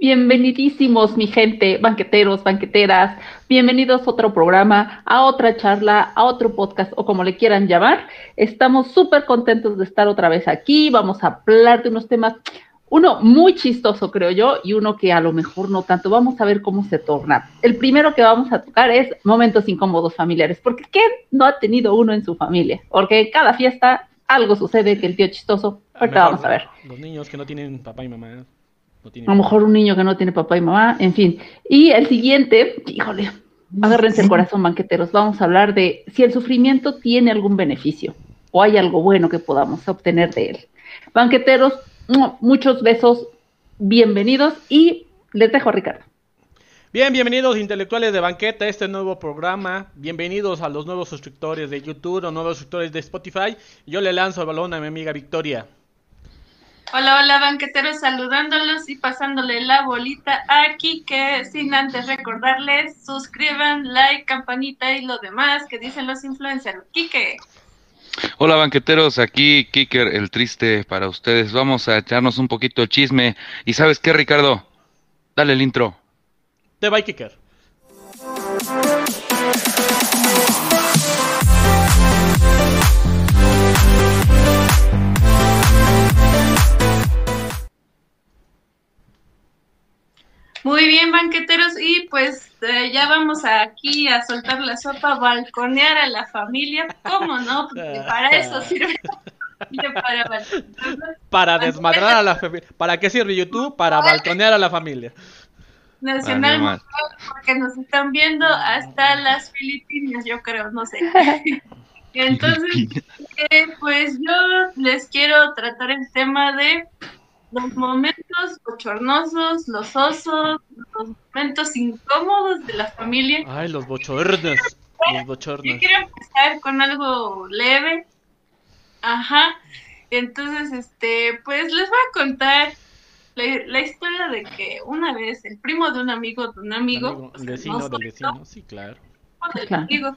Bienvenidísimos, mi gente, banqueteros, banqueteras. Bienvenidos a otro programa, a otra charla, a otro podcast o como le quieran llamar. Estamos súper contentos de estar otra vez aquí. Vamos a hablar de unos temas, uno muy chistoso, creo yo, y uno que a lo mejor no tanto. Vamos a ver cómo se torna. El primero que vamos a tocar es momentos incómodos familiares, porque ¿quién no ha tenido uno en su familia? Porque en cada fiesta algo sucede que el tío chistoso. Ahorita vamos a ver. Los niños que no tienen papá y mamá. A lo mejor un niño que no tiene papá y mamá, en fin. Y el siguiente, híjole, agárrense el corazón, banqueteros. Vamos a hablar de si el sufrimiento tiene algún beneficio o hay algo bueno que podamos obtener de él. Banqueteros, muchos besos, bienvenidos y les dejo a Ricardo. Bien, bienvenidos intelectuales de banqueta a este nuevo programa. Bienvenidos a los nuevos suscriptores de YouTube o nuevos suscriptores de Spotify. Yo le lanzo el balón a mi amiga Victoria. Hola, hola banqueteros, saludándolos y pasándole la bolita aquí que sin antes recordarles, suscriban, like, campanita y lo demás que dicen los influencers. Kike. Hola banqueteros, aquí Kiker el triste para ustedes. Vamos a echarnos un poquito de chisme. ¿Y sabes qué, Ricardo? Dale el intro. Te va Kiker. Muy bien, banqueteros, y pues eh, ya vamos aquí a soltar la sopa, balconear a la familia, ¿cómo no? Porque para eso sirve. para, para desmadrar a la familia. ¿Para qué sirve YouTube? Para balconear a la familia. Nacional, porque nos están viendo hasta las Filipinas, yo creo, no sé. Entonces, eh, pues yo les quiero tratar el tema de los momentos bochornosos, los osos, los momentos incómodos de la familia. Ay, los bochornos. Los bochornos. Yo quiero empezar con algo leve. Ajá. Entonces, este, pues les voy a contar la, historia de que una vez el primo de un amigo de un amigo. el vecino del vecino, sí, claro. Del amigo.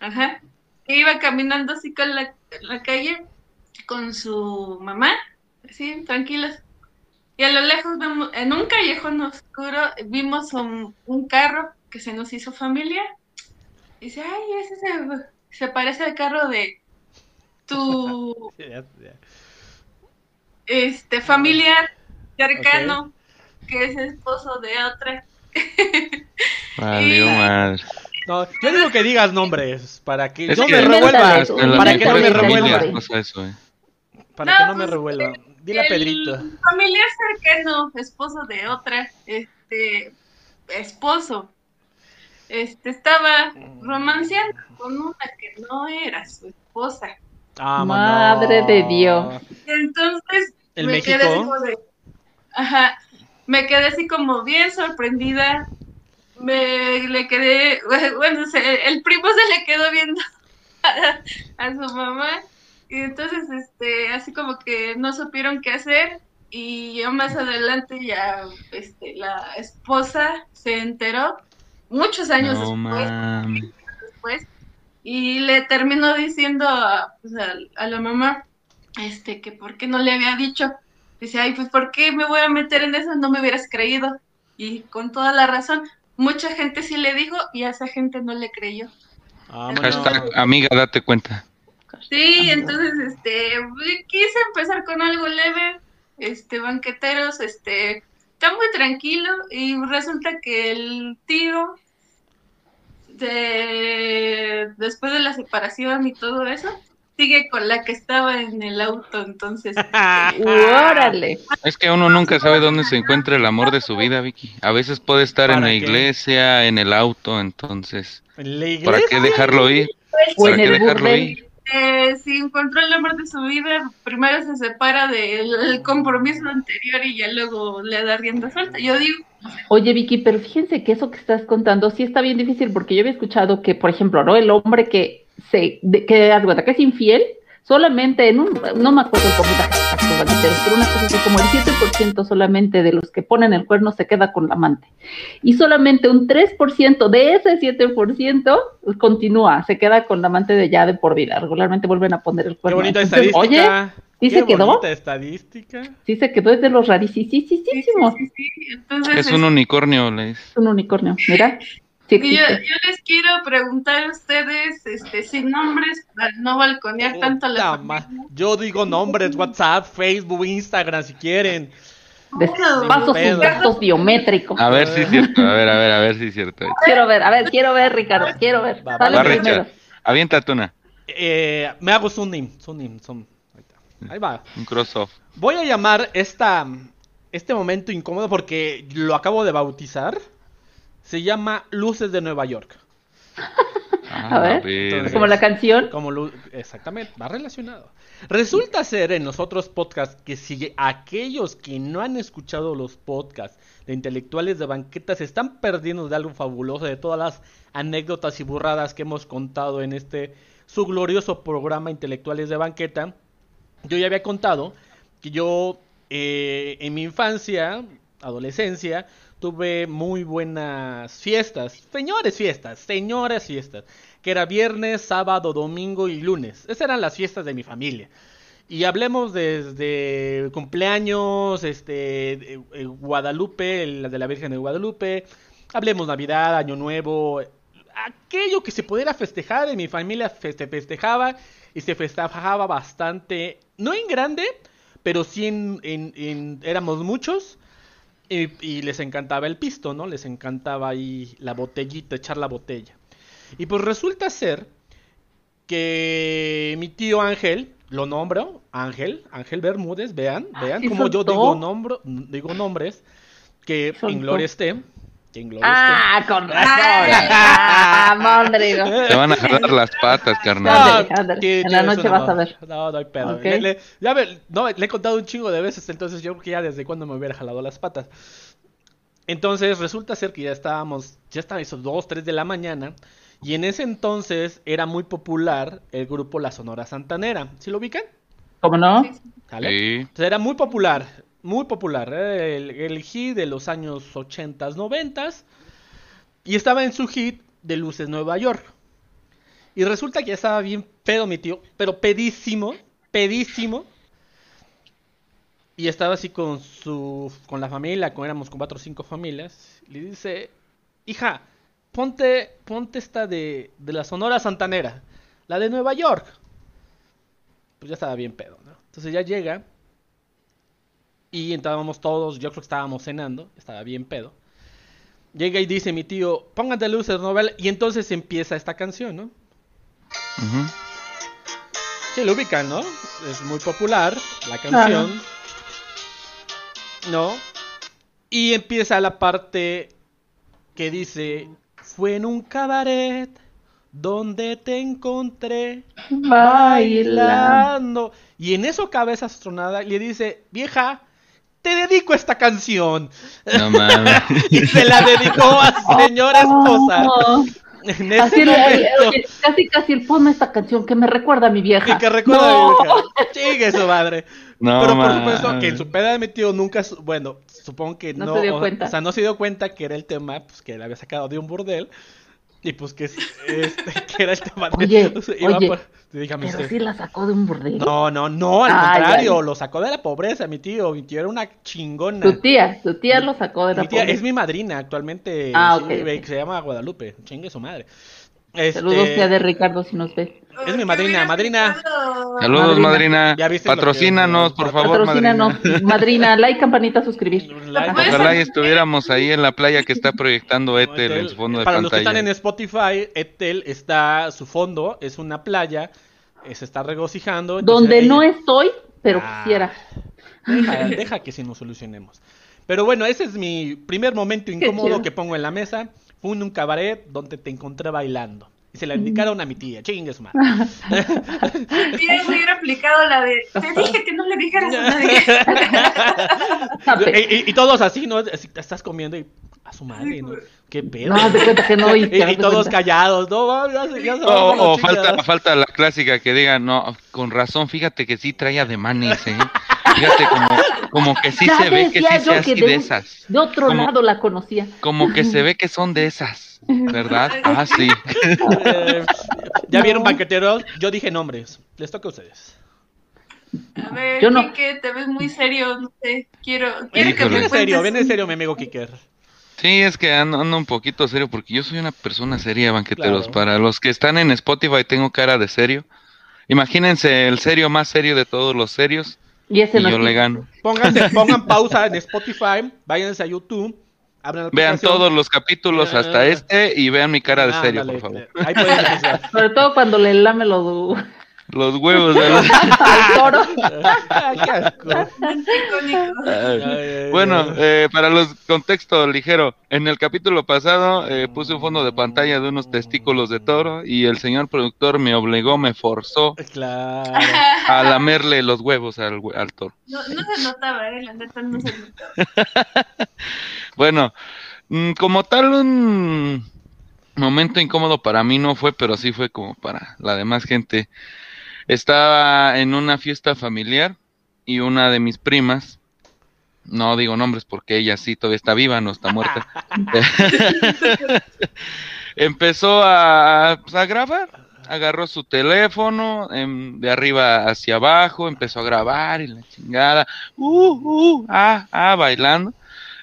Ajá. Que iba caminando así con la, la calle con su mamá sí, tranquilos. Y a lo lejos, en un callejón oscuro, vimos un, carro que se nos hizo familia. Y dice, ay, ese se, parece al carro de tu este familiar cercano, que es esposo de otra. Valió mal. No, yo digo que digas nombres para que no me revuelvas. Para que no me revuelvas. Eh. Para que no me revuelva. Dile a Pedrito. Familiar cercano, esposo de otra, este, esposo, este, estaba romanceando con una que no era su esposa. Ah, Madre de Dios. Entonces, me quedé así ajá, me quedé así como bien sorprendida. Me le quedé, bueno, el primo se le quedó viendo a su mamá y entonces, este, así como que no supieron qué hacer y ya más adelante ya, este, la esposa se enteró muchos años después, y le terminó diciendo a, pues, a, la mamá, este, que por qué no le había dicho. Dice, ay, pues ¿por qué me voy a meter en eso? No me hubieras creído. Y con toda la razón, mucha gente sí le dijo y a esa gente no le creyó. Ah, amiga, date cuenta. Sí, entonces, este, quise empezar con algo leve, este, banqueteros, este, está muy tranquilo y resulta que el tío, de, después de la separación y todo eso, sigue con la que estaba en el auto, entonces. Este, ¡Órale! Es que uno nunca sabe dónde se encuentra el amor de su vida, Vicky. A veces puede estar en la iglesia, en el auto, entonces. ¿Para qué dejarlo ir? ¿Para qué dejarlo ir? Eh, si encontró el amor de su vida, primero se separa del compromiso anterior y ya luego le da rienda suelta. Yo digo. Oye, Vicky, pero fíjense que eso que estás contando sí está bien difícil porque yo había escuchado que, por ejemplo, ¿no? El hombre que se, que, que es infiel, solamente en un, no me acuerdo el banqueteros, pero una cosa así como el 7% solamente de los que ponen el cuerno se queda con la amante. Y solamente un 3% de ese 7% continúa, se queda con la amante de ya de por vida. Regularmente vuelven a poner el cuerno. Qué bonita estadística. Oye, ¿sí se quedó? estadística. Sí se quedó, es de los rarísimos. Sí, sí, sí, es un unicornio, Es un unicornio, mira yo, les quiero preguntar a ustedes, este, sin nombres, para no balconear tanto la Yo digo nombres, WhatsApp, Facebook, Instagram, si quieren. Paso sus datos biométricos. A ver si es cierto, a ver, a ver, a ver si es cierto. Quiero ver, a ver, quiero ver, Ricardo, quiero ver. Va, va, Avienta una. Eh, me hago Sunim, Sunim, Zoom. Ahí va. Un cross-off. Voy a llamar esta, este momento incómodo porque lo acabo de bautizar se llama Luces de Nueva York. a ver, como la canción. Como exactamente, va relacionado. Resulta ser en los otros podcasts que si aquellos que no han escuchado los podcasts de intelectuales de banqueta se están perdiendo de algo fabuloso, de todas las anécdotas y burradas que hemos contado en este su glorioso programa Intelectuales de Banqueta, yo ya había contado que yo eh, en mi infancia, adolescencia, tuve muy buenas fiestas, señores fiestas, señores fiestas, que era viernes, sábado, domingo y lunes. Esas eran las fiestas de mi familia. Y hablemos desde cumpleaños, este, Guadalupe, la de la Virgen de Guadalupe, hablemos Navidad, Año Nuevo, aquello que se pudiera festejar, en mi familia se festejaba y se festejaba bastante, no en grande, pero sí en éramos muchos y, les encantaba el pisto, ¿no? Les encantaba ahí la botellita, echar la botella. Y pues resulta ser que mi tío Ángel, lo nombro, Ángel, Ángel Bermúdez, vean, vean como yo digo, nombro, digo nombres, que en gloria esté, ah, con razón. ah. Te van a jalar las patas, carnal. en la noche vas a ver. No, no hay pedo. Le, ya no, le he contado un chingo de veces, entonces yo creo que ya desde cuando me hubiera jalado las patas. Entonces resulta ser que ya estábamos, ya estaban esos 2, 3 de la mañana. Y en ese entonces era muy popular el grupo La Sonora Santanera. ¿Sí lo ubican? ¿Cómo no? Sí. Entonces era muy popular muy popular, ¿eh? el, hit de los años 80, 90 y estaba en su hit de Luces Nueva York. Y resulta que ya estaba bien pedo mi tío, pero pedísimo, pedísimo. Y estaba así con su con la familia, con éramos con cuatro o cinco familias, le dice, "Hija, ponte ponte esta de de la Sonora Santanera, la de Nueva York." Pues ya estaba bien pedo, ¿no? Entonces ya llega y entrábamos todos, yo creo que estábamos cenando, estaba bien pedo. Llega y dice mi tío, póngate luces, novela. Y entonces empieza esta canción, ¿no? Sí, lo ubican, ¿no? Es muy popular la canción. ¿No? Y empieza la parte que dice, fue en un cabaret donde te encontré bailando. Y en eso cabeza astronada le dice, vieja, te dedico esta canción. No mames. y se la dedicó a su señora esposa. En ese casi, casi el ponme esta canción que me recuerda a mi vieja. Y que recuerda a mi vieja. Chigue su madre. No, Pero por supuesto que en su peda de mi tío nunca, bueno, supongo que no, no se dio cuenta. O, sea, no se dio cuenta que era el tema pues, que le había sacado de un burdel. Y pues que, este, que era el tema de... Oye, oye, Dígame Pero sí la sacó de un burdel. No, no, no, al contrario, lo sacó de la pobreza, mi tío. Mi tío era una chingona. Tu tía, tu tía lo sacó de la pobreza. Es mi madrina, actualmente. Ah, Se llama Guadalupe, chingue su madre. Saludos, tía de Ricardo, si nos ve. Es mi madrina, madrina. Saludos, madrina. Patrocínanos, por favor, Patrocínanos, madrina. madrina. like, campanita, suscribir. Ojalá estuviéramos ahí en la playa que está proyectando Etel, en su fondo de Para pantalla. los que están en Spotify, Etel está, su fondo es una playa, eh, se está regocijando. Donde no estoy, pero ah, quisiera. Deja, deja que si nos solucionemos. Pero bueno, ese es mi primer momento incómodo que pongo en la mesa. Fue en un cabaret donde te encontré bailando. Y se la dedicaron a mi tía, chingue su madre. Tienes muy aplicado la de, te dije que no le dijeras a nadie. y, todos así, ¿no? estás comiendo y, A su madre, ¿no? Qué pedo. No, de cuenta que no. Y, y todos callados, no, ya, ya O, o falta, falta la clásica que diga, no, con razón, fíjate que sí trae ademanes, ¿eh? Fíjate, como, como que sí se ve que sí se así de, esas. De otro lado la conocía. Como que se ve que son de esas, ¿verdad? Ah, sí. Eh, ya vieron banqueteros, yo dije nombres, les toca a ustedes. A ver, yo no... te ves muy serio, no sé, quiero, quiero que me Ven en serio, ven en serio, mi amigo Kiker. Sí, es que ando, un poquito serio porque yo soy una persona seria, banqueteros. Para los que están en Spotify tengo cara de serio. Imagínense el serio más serio de todos los serios. Y, ese yo le gano. pongan pausa en Spotify, váyanse a YouTube. vean todos los capítulos hasta este y vean mi cara de serio, por favor. Ahí Sobre todo cuando le lame los los huevos de los... toro. bueno, eh, para los contextos ligeros, en el capítulo pasado eh, puse un fondo de pantalla de unos testículos de toro y el señor productor me obligó, me forzó a lamerle los huevos al, al toro. No, se notaba, ¿eh? La neta no se notaba. bueno, mm, como tal un momento incómodo para mí no fue, pero sí fue como para la demás gente. Estaba en una fiesta familiar y una de mis primas, no digo nombres porque ella sí todavía está viva, no está muerta, empezó a, pues, a, grabar. Agarró su teléfono em, de arriba hacia abajo, empezó a grabar y la chingada, uh, uh, ah, ah, bailando.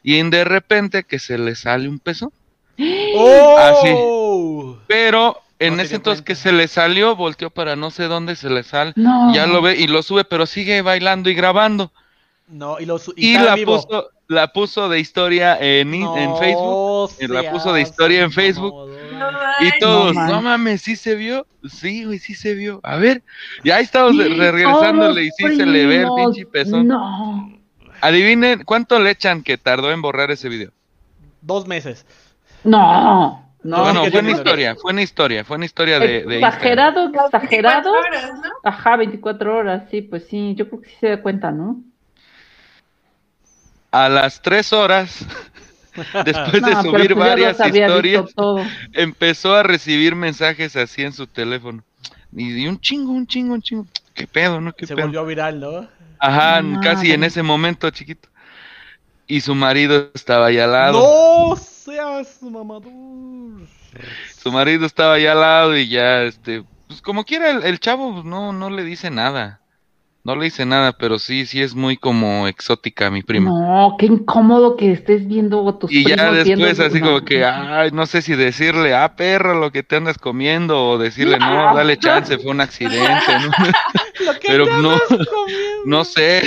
Y de repente que se le sale un peso. ¡Oh! Así. Pero en ese entonces que se le salió, volteó para no sé dónde se le sale. Ya lo ve y lo sube, pero sigue bailando y grabando. No, y, lo y, y la puso la puso de historia en, en Facebook. La puso de historia en Facebook. y todos, no, mames, sí se vio. Sí, güey, sí se vio. A ver, ya estamos regresándole y sí se le ve el pinche pezón. No. Adivinen cuánto le echan que tardó en borrar ese video. Dos meses. No. No, bueno, fue una historia, fue una historia, fue una historia de... de exagerado, exagerado. Ajá, 24 horas, sí, pues sí, yo creo que sí se da cuenta, ¿no? A las 3 horas, después de subir pues varias historias, empezó a recibir mensajes así en su teléfono. Y, un chingo, un chingo, un chingo. ¿Qué pedo, no? ¿Qué se volvió viral, ¿no? Ajá, casi en ese momento, chiquito. Y su marido estaba ahí al lado. ¡No! seas mamador. Su marido estaba allá al lado y ya, este, pues como quiera, el, chavo pues, no, no le dice nada. No le dice nada, pero sí, sí es muy como exótica mi prima. No, qué incómodo que estés viendo a tus Y ya después así como que, ay, no sé si decirle, ah, perro, lo que te andas comiendo, o decirle, no, dale chance, fue un accidente, pero no, no sé.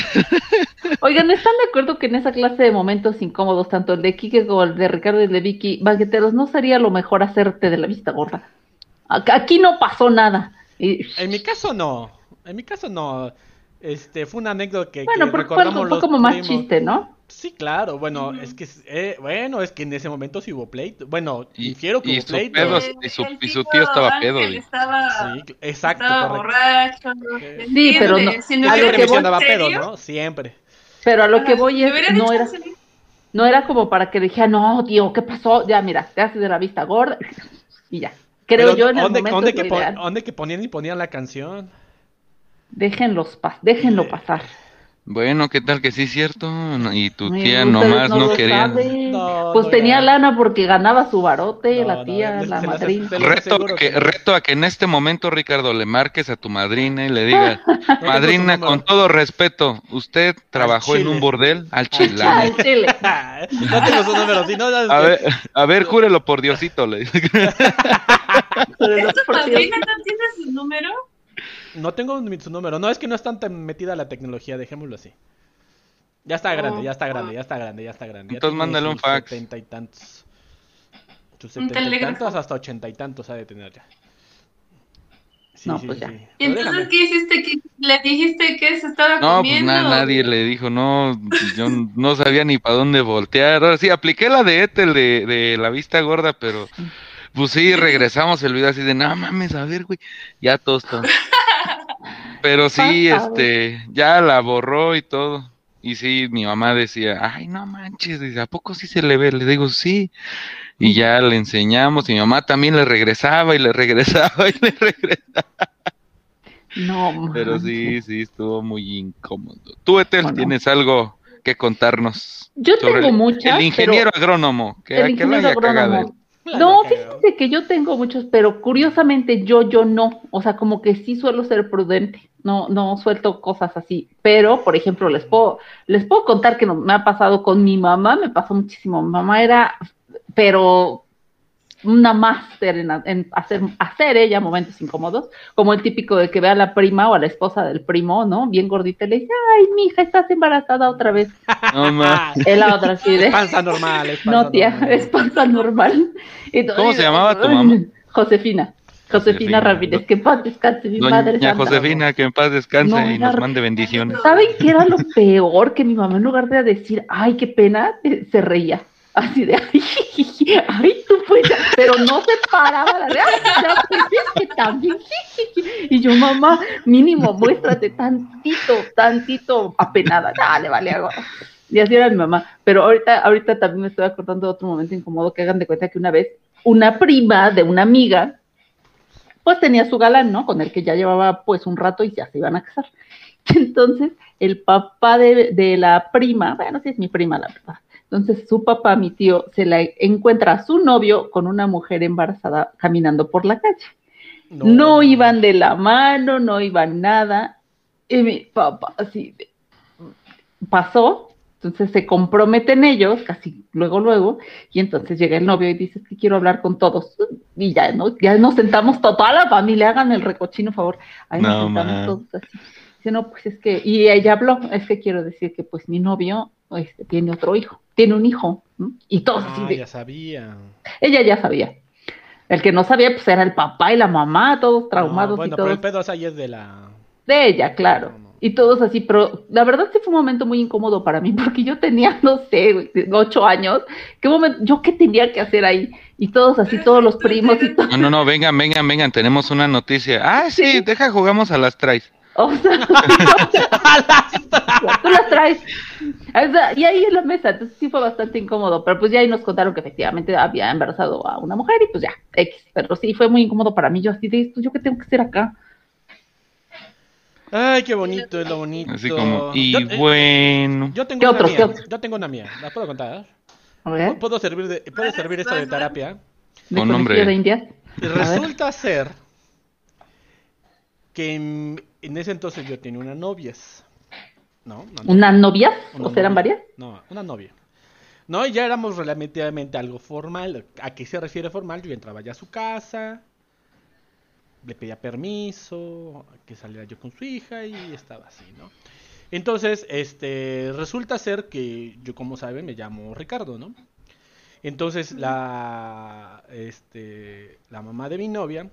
Oigan, ¿están de acuerdo que en esa clase de momentos incómodos, tanto el de Kike como el de Ricardo y el de Vicky, banqueteros, no sería lo mejor hacerte de la vista gorda? Aquí no pasó nada. En mi caso no, en mi caso no. Este, fue una anécdota que, bueno, recordamos fue, como más chiste, ¿no? Sí, claro, bueno, es que eh, bueno, es que en ese momento sí hubo pleito. Bueno, y, infiero que y hubo pleito. y, su, y, su, tío estaba pedo. Estaba, sí, exacto, estaba borracho. Sí, pero no, si no siempre mencionaba pedo, ¿no? Siempre. Pero a lo que voy es, no era, no era como para que dijera, no, tío, ¿qué pasó? Ya, mira, te haces de la vista gorda y ya. Creo yo en el ¿dónde, momento que, ¿Dónde que ponían y ponían la canción? Déjenlos déjenlo pasar. Bueno, ¿qué tal que sí es cierto? Y tu tía nomás no, quería. pues tenía lana porque ganaba su barote, la tía, la madrina. Reto, a que, reto a que en este momento, Ricardo, le marques a tu madrina y le digas, madrina, con todo respeto, ¿usted trabajó en un bordel? Al chile. Al chile. no no... A ver, a ver, júrelo por Diosito, le dice. madrina no tiene su número? No tengo su número. No, es que no es tan metida la tecnología, dejémoslo así. Ya está grande, ya está grande, ya está grande, ya está grande. Entonces mándale un fax. Setenta y tantos. Sus setenta y tantos hasta ochenta y tantos ha de tener ya. Sí, no, sí, pues ya. ¿Y entonces qué hiciste? ¿Le dijiste que se estaba no, pues comiendo? No, pues nadie le dijo, no, yo no sabía ni para dónde voltear. Ahora sí, apliqué la de Ethel de, de la vista gorda, pero pues sí, regresamos el video así de, no mames, a ver, güey, ya todos están. Pero sí, este, ya la borró y todo. Y sí, mi mamá decía, ay, no manches, ¿a poco sí se le ve? Le digo, sí. Y ya le enseñamos, y mi mamá también le regresaba y le regresaba y le regresaba. No, Pero sí, sí, estuvo muy incómodo. Tú, Etel, tienes algo que contarnos. Yo tengo muchas. El ingeniero agrónomo, que, el ingeniero agrónomo. No, fíjense que yo tengo muchos, pero curiosamente yo, yo no. O sea, como que sí suelo ser prudente. No, no suelto cosas así. Pero, por ejemplo, les puedo, les puedo contar que me ha pasado con mi mamá, me pasó muchísimo. Mi mamá era, pero una máster en, hacer, hacer ella momentos incómodos, como el típico de que ve a la prima o a la esposa del primo, ¿no? Bien gordita, y le dice, ay, mi hija, estás embarazada otra vez. No más. Es la otra así de... Es panza normal, es panza No, tía, normal. es panza normal. ¿Cómo se llamaba tu mamá? Josefina. Josefina. Ramírez, que en paz descanse, mi madre Doña. Josefina, que en paz descanse No, y nos mande bendiciones. ¿Saben qué era lo peor? Que mi mamá en lugar de decir, ay, qué pena, eh, se reía. Así de, ay, ay, tú pues, pero no se paraba la ya, pues, es que también, y yo, mamá, mínimo, muéstrate tantito, tantito apenada, dale, vale, hago. Y así era mi mamá, pero ahorita, ahorita también me estoy acordando de otro momento incómodo, que hagan de cuenta que una vez, una prima de una amiga, pues tenía su galán, ¿no? Con el que ya llevaba pues un rato y ya se iban a casar. Entonces, el papá de, de la prima, bueno, sí es mi prima, la verdad. Entonces, su papá, mi tío, se la encuentra a su novio con una mujer embarazada caminando por la calle. No, iban de la mano, no iban nada. Y mi papá así pasó, entonces se comprometen ellos, casi luego, luego, y entonces llega el novio y dice, es que quiero hablar con todos. Y ya, ¿no? Ya nos sentamos to- toda la familia, hagan el recochino, favor. Ahí nos No, sentamos ma. todos así. Dice, no, pues es que, y ella habló, es que quiero decir que pues mi novio este, tiene otro hijo, tiene un hijo, ¿no? y todos así Ah, de- ya sabía. ella ya sabía. El que no sabía, pues era el papá y la mamá, todos traumados No, bueno, y pero todos. el pedo es ahí es de la... De ella, claro. No, no. Y todos así, pero la verdad sí fue un momento muy incómodo para mí, porque yo tenía, no sé, ocho años. ¿Qué momento? ¿Yo qué tenía que hacer ahí? Y todos así, todos los primos y todo. No, no, no, vengan, vengan, vengan, tenemos una noticia. Ah, sí, Sí. deja, jugamos a las traes. O sea, tú las traes. Y ahí en la mesa, entonces sí fue bastante incómodo, pero pues ya ahí nos contaron que efectivamente había embarazado a una mujer y pues ya, X. Pero sí fue muy incómodo para mí, yo así de esto, ¿yo qué tengo que hacer acá? Ay, qué bonito, es lo bonito. Así como, y Yo- eh, bueno. Yo tengo ¿Qué una otro? mía. ¿Qué otro? Yo tengo una mía. ¿La puedo contar? A ver, ¿Puedo servir, de, ¿puede servir esto de terapia? de Con nombre. de resulta ser que en, en ese entonces yo tenía una novia. ¿No? Una novia. ¿O serán novia. varias? No, una novia. No, y ya éramos relativamente algo formal. ¿A qué se refiere formal? Yo entraba ya a su casa, le pedía permiso, que saliera yo con su hija y estaba así, ¿no? Entonces, este, resulta ser que yo, como saben, me llamo Ricardo, ¿no? Entonces, la, este, la mamá de mi novia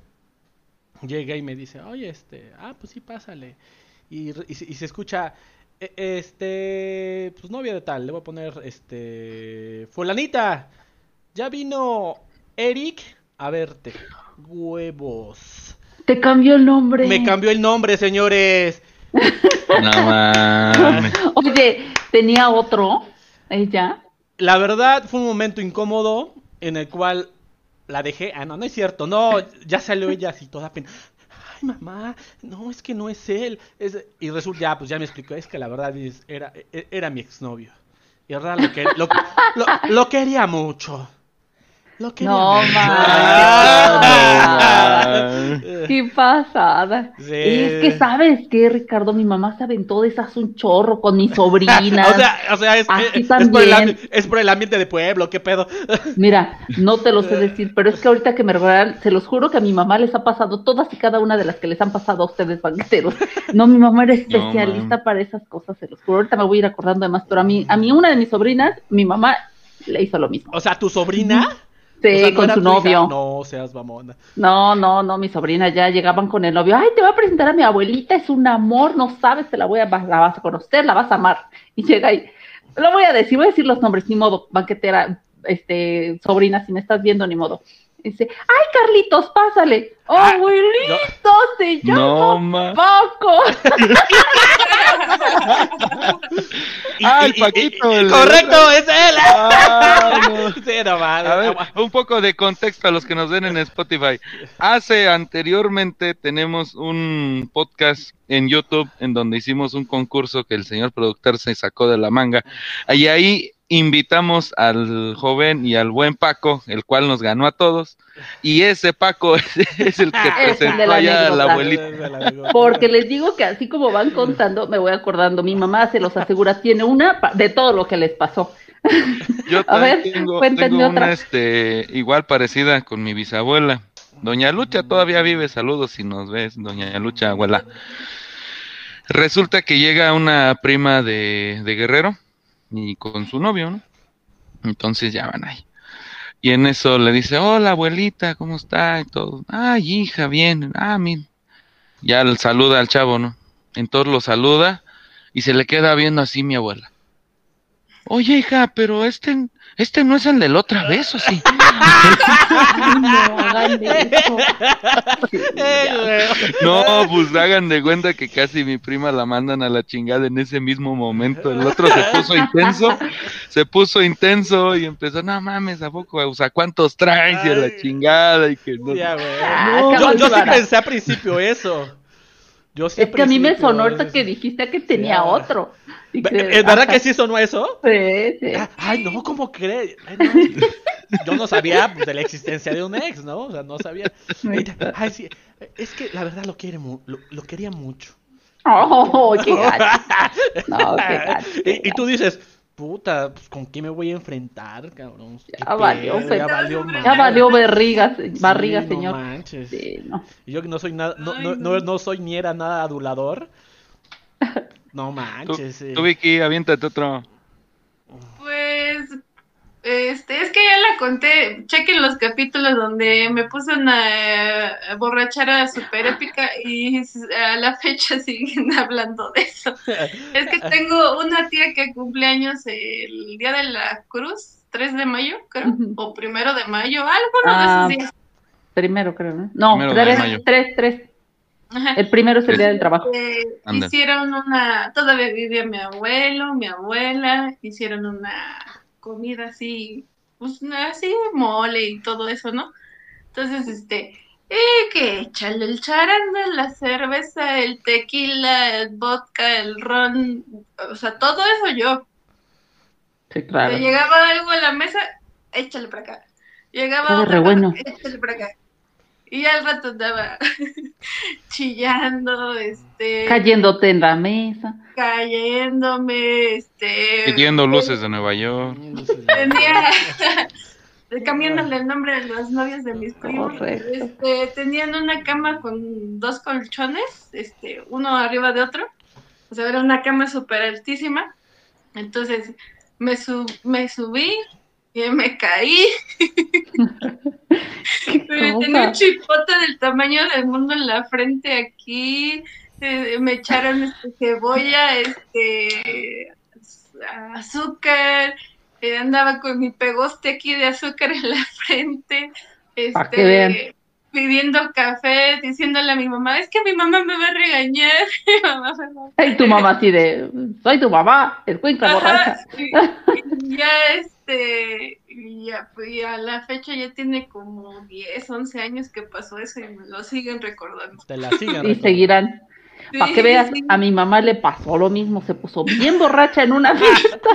llega y me dice, oye, este, ah, pues sí, pásale. Y, y se- y se escucha, "E- este, pues novia de tal, le voy a poner, este, fulanita, ya vino Eric a verte. Huevos. Te cambió el nombre. Me cambió el nombre, señores. No mames. Oye, tenía otro, ella. La verdad fue un momento incómodo en el cual la dejé. Ah, no, no es cierto. No, ya salió ella así toda pena. Ay, mamá, no, es que no es él. Es... Y resulta, ya, pues ya me explicó. Es que la verdad es- era, e- era mi exnovio. Y la verdad lo, que, lo, lo, lo quería mucho. Lo No, mucho. ma. Qué pasada. Sí. Es que, ¿sabes qué, Ricardo? Mi mamá se aventó de esas un chorro con mi sobrina. o sea, o sea es, Así es- es por el, también. ambi- es por el ambiente de pueblo, qué pedo. Mira, no te lo sé decir, pero es que ahorita que me regalan, se los juro que a mi mamá les ha pasado todas y cada una de las que les han pasado a ustedes, banqueteros. No, mi mamá era especialista para esas cosas, se los juro. Ahorita me voy a ir acordando de más, pero a mí, a mí una de mis sobrinas, mi mamá le hizo lo mismo. O sea, tu sobrina. Sí, O sea, ¿no con su hija? novio. No seas mamona. No, no, no, mi sobrina ya llegaban con el novio. Ay, te voy a presentar a mi abuelita, es un amor, no sabes, te la voy a, la vas a conocer, la vas a amar. Y llega ahí, lo voy a decir, voy a decir los nombres, ni modo, banquetera, este, sobrina, si me estás viendo, ni modo. Dice, ay, Carlitos, pásale. Oh, Ah, abuelito, se llama No, ma. Paco. Y- Ah, el y- y- Paquito, el- correcto, es él. Ah, no. Sí, no mames. A ver, un poco de contexto a los que nos ven en Spotify. Hace anteriormente tenemos un podcast en YouTube en donde hicimos un concurso que el señor productor se sacó de la manga. Y ahí invitamos al joven y al buen Paco, el cual nos ganó a todos. Y ese Paco es, es el que de presentó la allá a la abuelita. Porque les digo que así como van contando, me voy acordando, mi mamá se los asegura, tiene una de todo lo que les pasó. Yo A también ver, tengo, cuéntenme tengo otra. una este, igual parecida con mi bisabuela. Doña Lucha todavía vive, saludos si nos ves, Doña Lucha, abuela. Resulta que llega una prima de, de Guerrero y con su novio, ¿no? Entonces ya van ahí. Y en eso le dice, hola abuelita, ¿cómo está? Y todo, ay hija, bien, ah, min. Ya le saluda al chavo, ¿no? Entonces lo saluda y se le queda viendo así mi abuela. Oye, hija, pero este, este no es el de la otra vez, ¿o sí? No pues hagan de cuenta que casi mi prima la mandan a la chingada en ese mismo momento. El otro se puso intenso, se puso intenso y empezó, no mames, ¿a poco? O sea, ¿cuántos traes? Y a la chingada y que no. Ya, güey. Ah, yo, yo sí pensé al principio eso. Yo sí Es que a mí me sonó ahorita que dijiste que tenía ah. otro. Y que- ¿Es verdad ajá. que sí sonó eso? Sí, sí. Ay, no, ¿cómo crees? Ay, no. Yo no sabía pues, de la existencia de un ex, ¿no? O sea, no sabía. Ay, sí. Es que la verdad lo quiere mu- lo, lo quería mucho. Oh, qué gacho. No, qué gacho. qué y, y tú dices, puta, pues, ¿con quién me voy a enfrentar, cabrón? ¿Qué Ya valió, pedo? ya valió, Ya valió barriga, barriga, Sí, señor. No manches. Sí, no. Y yo que no soy nada, no, Ay, no, no. no, no soy ni era nada adulador. No Tú, manches. tú, Vicky, aviéntate otro. Pues, este, es que ya la conté. Chequen los capítulos donde me puse una eh, borrachera súper épica y a la fecha siguen hablando de eso. Es que tengo una tía que cumple años el día de la cruz, 3 de mayo, creo, o primero de mayo, alguno Ah, de esos días. Primero, creo, ¿no? No, Primero de tres, mayo. tres, tres. Ajá. El primero es el día del trabajo. Eh, hicieron una, todavía vivía mi abuelo, mi abuela, hicieron una comida así, pues así, mole y todo eso, ¿no? Entonces, este, eh, que échale el charando, la cerveza, el tequila, el vodka, el ron, o sea, todo eso yo. Sí, claro. Le llegaba algo a la mesa, échale para acá. Llegaba Sabe otra re cosa, bueno. échale para acá. Y al rato andaba chillando, este, Cayéndote en la mesa. cayéndome, este, Pidiendo luces de Nueva York. tenía, cambiándole el nombre a las novias de mis primos, este, tenían una cama con dos colchones, este, uno arriba de otro, o sea, era una cama súper altísima, entonces me, sub, me subí y me caí, ¿Qué pero tenía un chipote del tamaño del mundo en la frente aquí, eh, me echaron este, cebolla, este, azúcar, eh, andaba con mi pegoste aquí de azúcar en la frente, que vean. este, pidiendo café, diciéndole a mi mamá, es que mi mamá me va a regañar, mi mamá me va a Ay, tu mamá así de, soy tu mamá, el cuenca borracha. Ajá, y- y ya este, y ya, pues, y a la fecha ya tiene como 10, 11 años que pasó eso y me lo siguen recordando. Te la siguen. Y recordando. seguirán. Para que veas, sí. a mi mamá le pasó lo mismo, se puso bien borracha en una fiesta.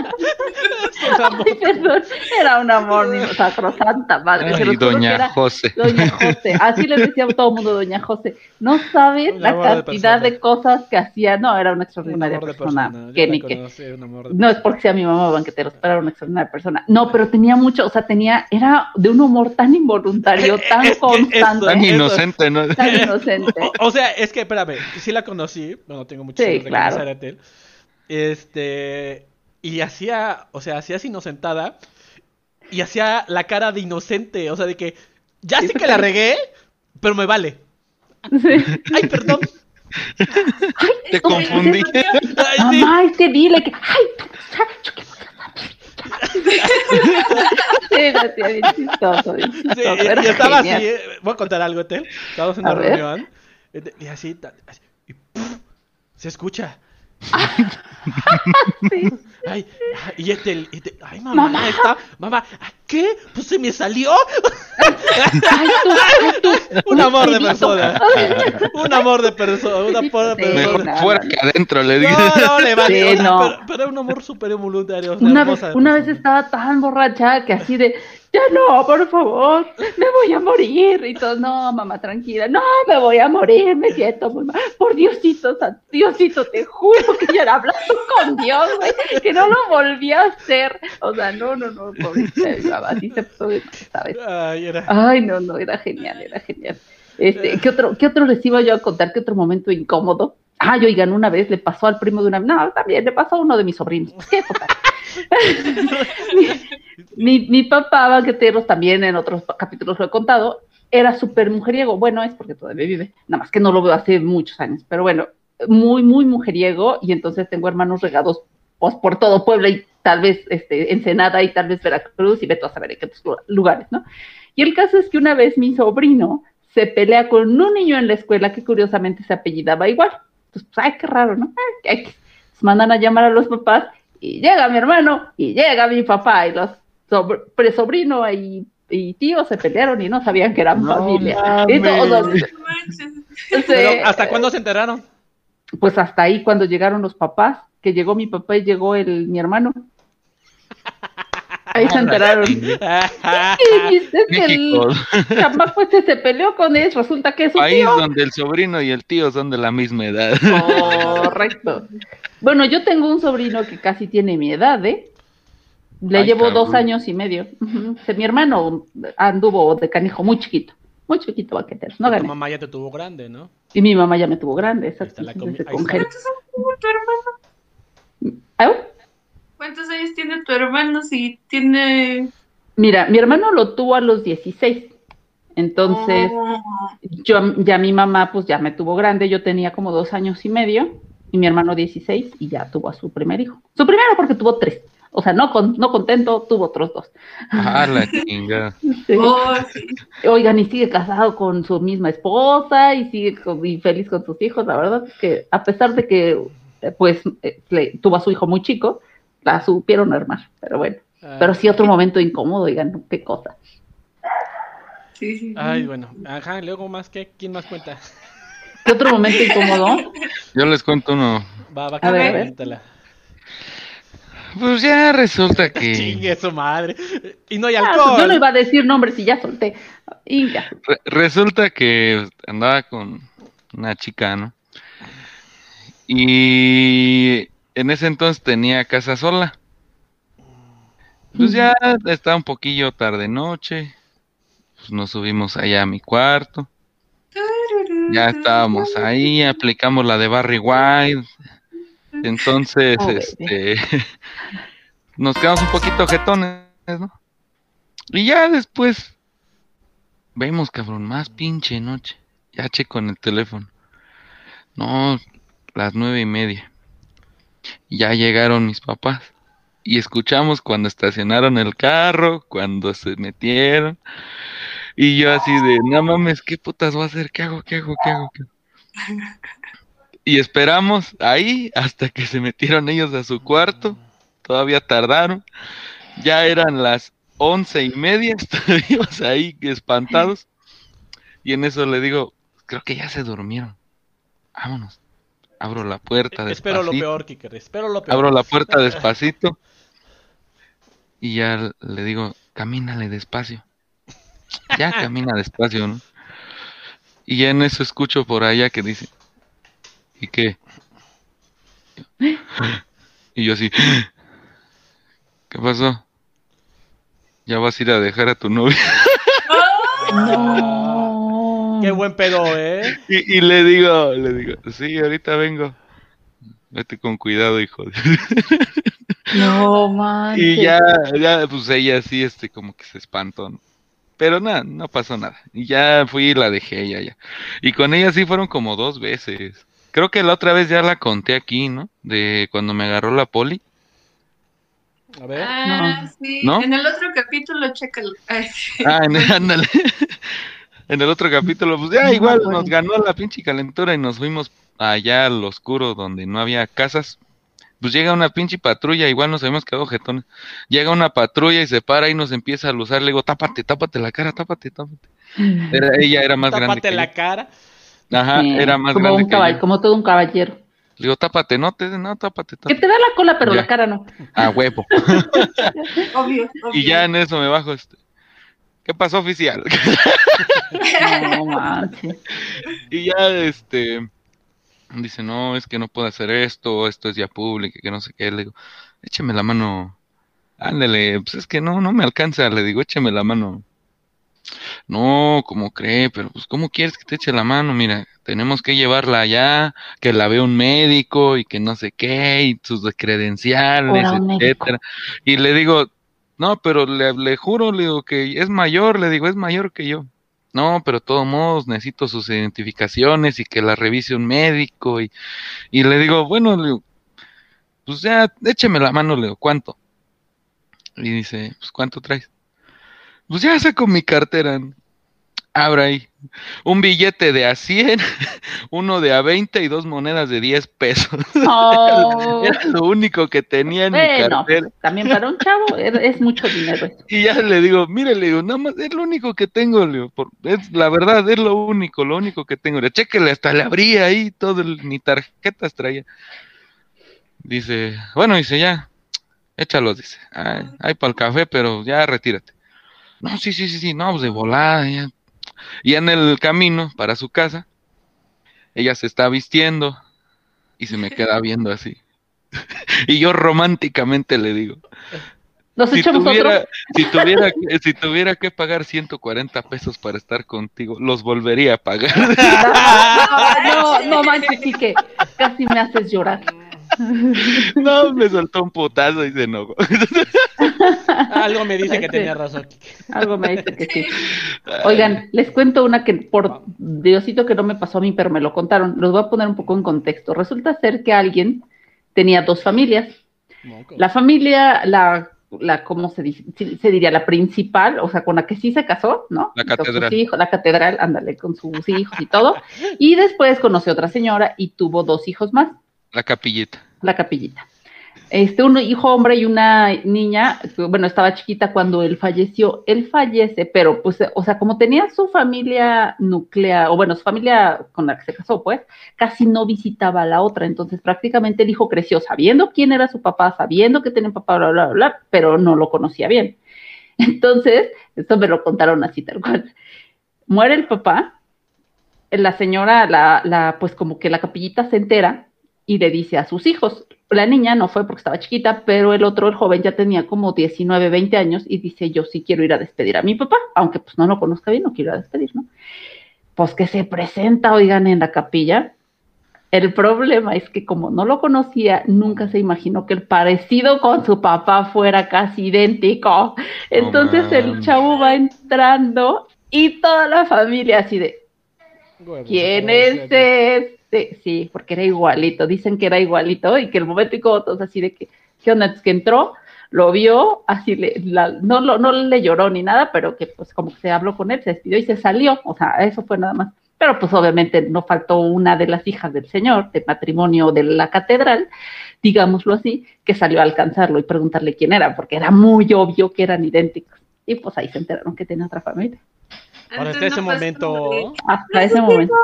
Ay, perdón, era un amor, mi sacrosanta madre. Ay, que doña era José. Doña José, así le decía a todo el mundo Doña José. No sabes la de cantidad de cosas que hacía. No, era una Un extraordinaria persona. persona. que ni que. conocí, de No es porque sea mi mamá banqueteros, pero era una extraordinaria persona. No, pero tenía mucho, o sea, tenía, era de un humor tan involuntario, tan que constante, Tan inocente, ¿no? tan inocente. O, o sea, es que, espérame, sí la conocí, bueno, tengo muchos Sí, años de claro. conocer a Tel. Este, y hacía, o sea, hacía así inocentada y hacía la cara de inocente, o sea, de que ya sé que la regué, pero me vale. Sí. Ay, perdón. Te confundí. Ay, sí. Mamá, es que dile que, ay, tú, muchacho, que Sí, bien chistoso, bien chistoso. Sí, y, estaba genial. así, eh, voy a contar algo, Tel. Estábamos en A una ver. reunión y así, se escucha. Sí. Ay, ay, y y Ethel, ay, mamá, Mamá. está, mamá, ¿qué? Pues se me salió. Ay, tú, ay, tú, Un amor de persona. Un amor de persona, un amor de Sí, Mejor persona. no, fuera que adentro, le dije. No, no, le vale. Sí, no. pero, pero era un amor súper involuntario. Una vez, una vez estaba tan borracha que así de, ya no, por favor, me voy a morir. Y todo, no, mamá, tranquila, no, me voy a morir, me siento muy mal. Por Diosito, Diosito, te juro que ya era hablando con Dios, güey, que no lo volví a hacer. O sea, no, no, no, mamá, así se puso ¿sabes? Ay, era. Ay, no, no, era genial, era genial. Este, ¿qué otro, qué otro les iba yo a contar? ¿Qué otro momento incómodo? Ah, yo, oigan, una vez le pasó al primo de una... No, también le pasó a uno de mis sobrinos. ¿Qué mi, mi, mi papá, banqueteros, también en otros capítulos lo he contado, era súper mujeriego. Bueno, es porque todavía vive, nada más que no lo veo hace muchos años, pero bueno, muy, muy mujeriego y entonces tengo hermanos regados pues, por todo Puebla y tal vez este, Ensenada y tal vez Veracruz y vete a saber en qué lugares, ¿no? Y el caso es que una vez mi sobrino se pelea con un niño en la escuela que curiosamente se apellidaba igual. Entonces, pues, ay, qué raro, ¿no? Ay. Pues, mandan a llamar a los papás y llega mi hermano y llega mi papá y los sobr- presobrino y, y tío se pelearon y no sabían que eran No familia. Y todos, Pero, ¿hasta cuándo se enteraron? Pues hasta ahí cuando llegaron los papás, que llegó mi papá y llegó el, mi hermano. Ahí se enteraron. Y dices que el México, chamaco este se peleó con él, resulta que es su país tío. donde el sobrino y el tío son de la misma edad. Correcto. Bueno, yo tengo un sobrino que casi tiene mi edad, ¿eh? Le Ay, llevo dos años y medio. Mi hermano anduvo de canijo muy chiquito, muy chiquito baquetero, no Tu gané. mamá ya te tuvo grande, ¿no? Y mi mamá ya me tuvo grande, Ahí está exacto. la ahí está. congeló. ¿Cuántos años tiene tu hermano? ¿Ah? ¿Cuántos años tiene tu hermano si tiene... Mira, mi hermano lo tuvo a los 16. Entonces, Oh, yo ya mi mamá pues ya me tuvo grande, yo tenía como dos años y medio y mi hermano 16 y ya tuvo a su primer hijo. Su primero porque tuvo tres. O sea, no, con, no contento, tuvo otros dos. Ah, la chingada. Sí. oh, sí. Oigan, y sigue casado con su misma esposa y sigue con- y feliz con sus hijos. La verdad es que a pesar de que eh, pues eh, le- tuvo a su hijo muy chico, la supieron armar. Pero bueno, Ah, pero sí otro momento incómodo, oigan, qué cosa. Sí, sí. Ay, bueno. Ajá, luego más que, ¿quién más cuenta? ¿Qué otro momento incómodo? Yo les cuento uno. Va, va, A ver, cuéntala. Pues ya resulta que Chingue su madre. Y no hay Ah, alcohol. pues yo no iba a decir nombres y ya solté. Y ya. re- resulta que andaba con una chica, ¿no? Y en ese entonces tenía casa sola. Pues ya estaba un poquillo tarde noche. Pues nos subimos allá a mi cuarto. Ya estábamos ahí, aplicamos la de Barry White. Entonces, Oh, este, nos quedamos un poquito jetones, ¿no? Y ya después, vemos, cabrón, más pinche noche. Ya checo en el teléfono. No, las nueve y media. Ya llegaron mis papás. Y escuchamos cuando estacionaron el carro, cuando se metieron. Y yo así de, no mames, ¿qué putas voy a hacer? ¿Qué hago? ¿Qué hago? ¿Qué hago? ¿Qué hago?". Y esperamos ahí hasta que se metieron ellos a su cuarto. Todavía tardaron. Ya eran las once y media. Estuvimos ahí espantados. Y en eso le digo, creo que ya se durmieron. Vámonos. Abro la puerta Eh, Espero lo despacito. peor, Kiker. Espero lo peor. Abro la puerta despacito. Y ya le digo, camínale despacio. Ya camina despacio, ¿no? Y ya en eso escucho por allá que dice, ¿y qué? Y yo así, ¿qué pasó? Ya vas a ir a dejar a tu novia. No. Qué buen pedo, ¿eh? Y, y le digo, le digo, sí, ahorita vengo. Vete con cuidado, hijo. No manches. Y ya, ya, pues ella sí, este, como que se espantó, ¿no? Pero nada, no pasó nada. Y ya fui y la dejé, ya, ya. Y con ella sí fueron como dos veces. Creo que la otra vez ya la conté aquí, ¿no? De cuando me agarró la poli. A ver. Ah, sí. En el otro capítulo, chécalo. Ah, en el, ándale. en el otro capítulo, pues ya igual nos ganó la pinche calentura y nos fuimos allá al oscuro donde no había casas. Pues llega una pinche patrulla, igual nos habíamos quedado jetones. Llega una patrulla y se para y nos empieza a luzar. Le digo, tápate, tápate la cara, tápate, tápate. ella era más grande. Tápate la cara. Ajá, era más como grande. Un caballo, Como todo un caballero. Le digo, tápate, no, te, no, tápate, tápate. Que te da la cola, pero la cara no. A huevo. obvio, obvio. Y ya en eso me bajo este. ¿Qué pasó, oficial? no manches. Y ya, este, dice, no, es que no puedo hacer esto, esto es ya público, que no sé qué. Le digo, écheme la mano, ándale, pues es que no, no me alcanza. Le digo, écheme la mano no, como cree? Pero pues, ¿cómo quieres que te eche la mano? Mira, tenemos que llevarla allá, que la vea un médico y que no sé qué, y sus credenciales, etcétera. Y le digo, no, pero le, juro, le digo que es mayor, le digo, es mayor que yo. No, pero de todos modos necesito sus identificaciones y que la revise un médico. Y, y le digo, bueno, le digo, pues ya, écheme la mano, le digo, ¿cuánto? Y dice, pues ¿cuánto traes? Pues ya saco mi cartera. Abra ahí. Un billete de a 100, uno de a 20 y dos monedas de 10 pesos. Oh. Era lo único que tenía en mi cartera. También para un chavo es mucho dinero. Y ya le digo, mire, le digo, nada más es lo único que tengo, le es la verdad, es lo único, lo único que tengo. Le chéquele, hasta le abría ahí todo, ni tarjetas traía. Dice, bueno, dice, ya, échalos, dice. Hay para el café, pero ya retírate. No, sí, sí, sí, sí, no, pues de volada. Ya. Y en el camino para su casa, ella se está vistiendo y se me queda viendo así. y yo románticamente le digo, si tuviera, si tuviera, que, si tuviera que pagar 140 pesos para estar contigo, los volvería a pagar. no, no, no manches, sí que casi me haces llorar. No, me soltó un putazo y se enojó. Algo me dice que tenía razón. Algo me dice que sí. Oigan, les cuento una que por Diosito que no me pasó a mí, pero me lo contaron. Los voy a poner un poco en contexto. Resulta ser que alguien tenía dos familias. La familia, la, la ¿cómo se, dice? se diría? La principal, o sea, con la que sí se casó, ¿no? La catedral. la catedral, ándale, con sus hijos y todo. Y después conoció a otra señora y tuvo dos hijos más. La capillita. La capillita. Este, un hijo hombre y una niña, bueno, estaba chiquita cuando él falleció. Él fallece, pero pues, o sea, como tenía su familia nuclear, o bueno, su familia con la que se casó, pues, casi no visitaba a la otra. Entonces, prácticamente el hijo creció sabiendo quién era su papá, sabiendo que tenía un papá, bla, bla, bla, pero no lo conocía bien. Entonces, esto me lo contaron así tal cual. Muere el papá, la señora, la, la, pues como que la capillita se entera y le dice a sus hijos, la niña no fue porque estaba chiquita, pero el otro, el joven, ya tenía como 19, 20 años y dice, yo sí quiero ir a despedir a mi papá, aunque pues no lo conozca bien, no quiero ir a despedir, ¿no? Pues que se presenta, oigan, en la capilla. El problema es que como no lo conocía, nunca se imaginó que el parecido con su papá fuera casi idéntico. Entonces el chavo va entrando y toda la familia así de, ¿quién es este? Sí, porque era igualito, dicen que era igualito y que el momento y como todos así de que. Es que entró, lo vio, así le, no, no le lloró ni nada, pero que pues como que se habló con él, se despidió y se salió, o sea, eso fue nada más. Pero pues obviamente no faltó una de las hijas del señor, de matrimonio de la catedral, digámoslo así, que salió a alcanzarlo y preguntarle quién era, porque era muy obvio que eran idénticos. Y pues ahí se enteraron que tenía otra familia. Ahora hasta ese momento. Hasta ese momento.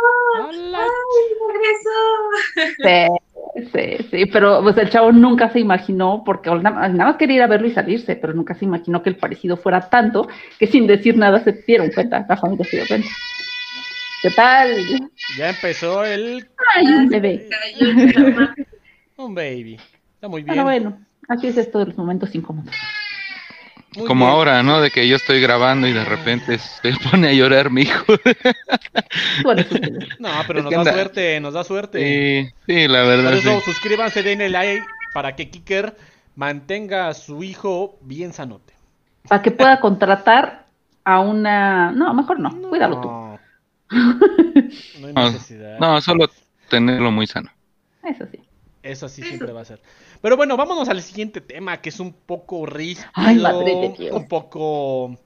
¡Ay, Sí, sí, sí, pero pues el chavo nunca se imaginó, porque nada, más quería ir a verlo y salirse, pero nunca se imaginó que el parecido fuera tanto que sin decir nada se dieron cuenta, la familia se dio cuenta. ¿Qué tal? Ya empezó el. Ay, un bebé. un baby. Está muy bien. Pero bueno, así es esto de los momentos incómodos. Como ahora, ¿no? De que yo estoy grabando y de repente se pone a llorar mi hijo. no, pero nos da suerte, nos da suerte. Sí, sí, la verdad. Por eso suscríbanse, denle like para que Kicker mantenga a su hijo bien sanote. Para que pueda contratar a una... No, mejor no, cuídalo tú. No hay necesidad. No, solo tenerlo muy sano. Eso sí. Eso sí siempre va a ser. Pero bueno, vámonos al siguiente tema, que es un poco rígido, un poco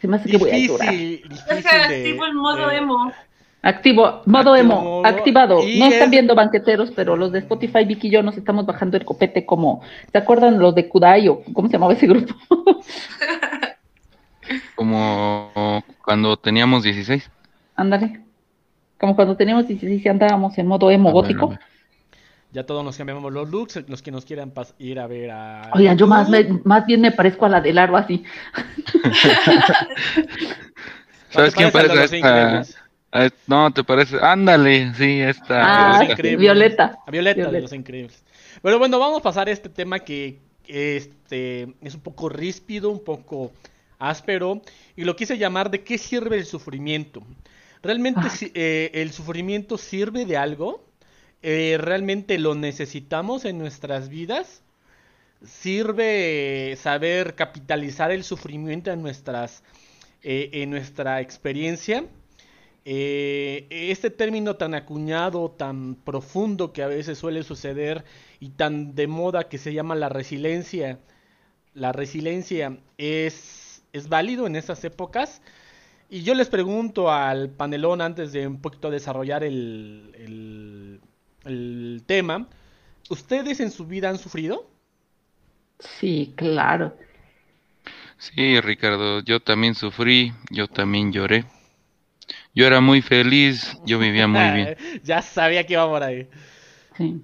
Se me hace que difícil, voy a difícil de- activo el modo de- emo. Activo, modo Activo emo, modo, activado. y No están es- viendo banqueteros, pero los de Spotify, Vicky y yo nos estamos bajando el copete como, ¿se acuerdan los de Kudai o cómo se llamaba ese grupo? Como cuando teníamos 16. Ándale. Como cuando teníamos 16 y andábamos en modo emo Ah, gótico. bueno. Ya todos nos cambiamos los looks, los que nos quieran ir a ver a... Oigan, yo más, me- más bien me parezco a la del aro así. ¿No te ¿Sabes quién parece a parece los a esta? Increíbles? a- No, te parece. Ándale, sí, esta. Ah, Increíbles. Violeta. A Violeta, de Violeta. los increíbles. Pero bueno, vamos a pasar a este tema que este es un poco ríspido, un poco áspero, y lo quise llamar de qué sirve el sufrimiento. ¿Realmente Ah. si- eh, el sufrimiento sirve de algo? Eh, ¿Realmente lo necesitamos en nuestras vidas? ¿Sirve saber capitalizar el sufrimiento en nuestras eh, en nuestra experiencia? Eh, este término tan acuñado, tan profundo que a veces suele suceder y tan de moda que se llama la resiliencia, la resiliencia es, es válido en estas épocas. Y yo les pregunto al panelón antes de un poquito desarrollar el, el tema, ¿ustedes en su vida han sufrido? Sí, claro. Sí, Ricardo, yo también sufrí, yo también lloré. Yo era muy feliz, yo vivía muy bien. ya sabía que iba por ahí. Sí.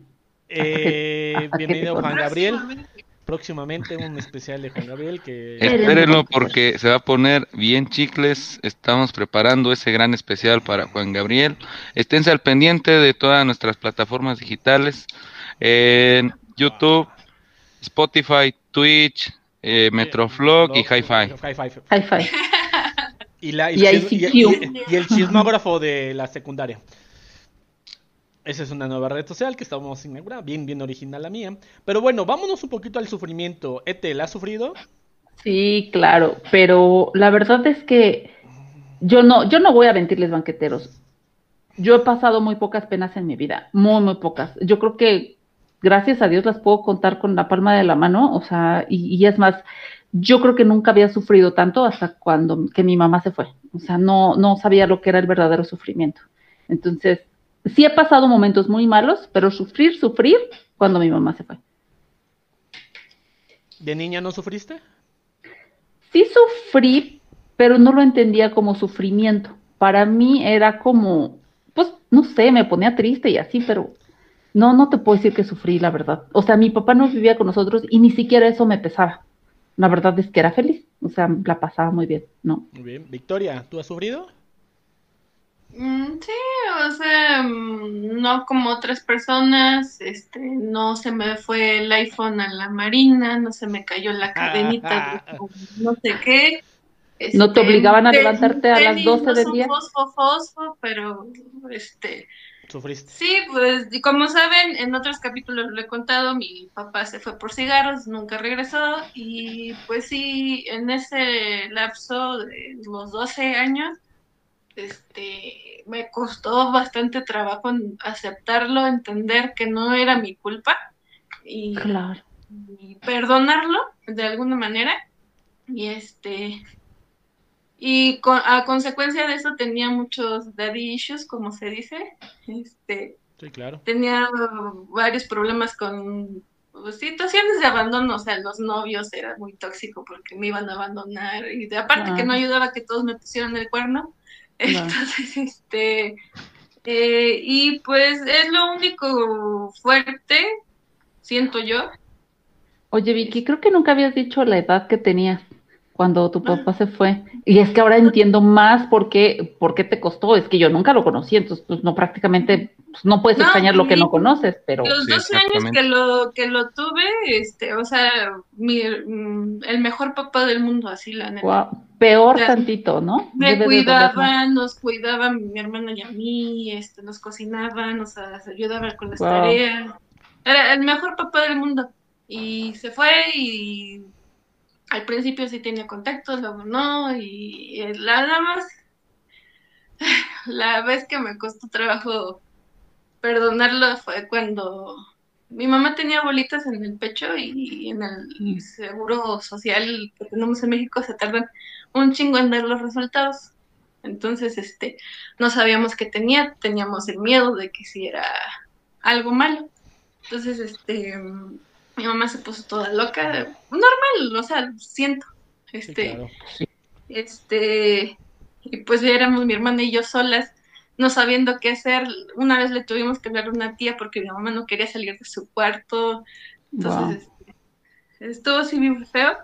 Eh, bienvenido Juan. Gabriel. Próximamente un especial de Juan Gabriel que Espérenlo porque se va a poner bien chicles. Estamos preparando ese gran especial para Juan Gabriel. Esténse al pendiente de todas nuestras plataformas digitales. En YouTube, Spotify, Twitch, eh, Metroflog y Hi-Fi. Hi-Fi. Hi-Fi. Y, la, Y el, ICQ. y- y- y el chismógrafo de la secundaria. Esa es una nueva red social que estamos inaugurando, bien, bien original la mía. Pero bueno, vámonos un poquito al sufrimiento. Etel, ¿has sufrido? Sí, claro, pero la verdad es que yo no, yo no voy a mentirles banqueteros. Yo he pasado muy pocas penas en mi vida, muy, muy pocas. Yo creo que gracias a Dios las puedo contar con la palma de la mano, o sea, y, y es más, yo creo que nunca había sufrido tanto hasta cuando que mi mamá se fue. O sea, no, no sabía lo que era el verdadero sufrimiento. Entonces, sí he pasado momentos muy malos, pero sufrir, sufrir cuando mi mamá se fue. ¿De niña no sufriste? Sí sufrí, pero no lo entendía como sufrimiento. Para mí era como, pues, no sé, me ponía triste y así, pero no, no te puedo decir que sufrí, la verdad. O sea, mi papá no vivía con nosotros y ni siquiera eso me pesaba. La verdad es que era feliz, o sea, la pasaba muy bien, ¿no? Muy bien. Victoria, ¿tú has sufrido? Mm, Sí, o sea, mm, no como otras personas, este, no se me fue el iPhone a la marina, no se me cayó la cadenita, de no sé qué. ¿No te Este, obligaban a te- levantarte a las tenis 12 no del día? Fosfo, fosfo, pero este, ¿Sufriste? sí, pues y como saben, en otros capítulos lo he contado, mi papá se fue por cigarros, nunca regresó y pues sí, en ese lapso de los 12 años, este, me costó bastante trabajo en aceptarlo, entender que no era mi culpa y, Claro. y perdonarlo de alguna manera. Y este, y con- a consecuencia de eso tenía muchos daddy issues, como se dice. Este, Sí, claro. tenía varios problemas con pues, situaciones de abandono, o sea, los novios era muy tóxico porque me iban a abandonar y de, aparte que no ayudaba que todos me pusieran el cuerno. Entonces, este, eh, y pues es lo único fuerte, siento yo. Oye, Vicky, creo que nunca habías dicho la edad que tenías cuando tu Ah. papá se fue. Y es que ahora entiendo más por qué, por qué te costó. Es que yo nunca lo conocí, entonces pues no prácticamente pues, no puedes No, extrañar lo que no conoces, pero Los Sí, 12 años que lo, que lo tuve, este, o sea, mi, mm, el mejor papá del mundo, así la neta. peor tantito, ¿no? Me Debe de doler más. cuidaba, nos cuidaba mi hermano y a mí, este, nos cocinaba, nos a- ayudaba con las Wow. tareas. Era el mejor papá del mundo. Y se fue y al principio sí tenía contactos, luego no, y eh, la- nada más la vez que me costó trabajo perdonarlo fue cuando mi mamá tenía bolitas en el pecho y en el seguro social que tenemos en México se tardan un chingo en ver los resultados. Entonces, este, no sabíamos qué tenía, teníamos el miedo de que si era algo malo. Entonces, este, mi mamá se puso toda loca, normal, o sea, siento, este, este, y pues ya éramos mi hermana y yo solas, no sabiendo qué hacer. Una vez le tuvimos que hablar a una tía porque mi mamá no quería salir de su cuarto. Entonces, este, estuvo así bien feo.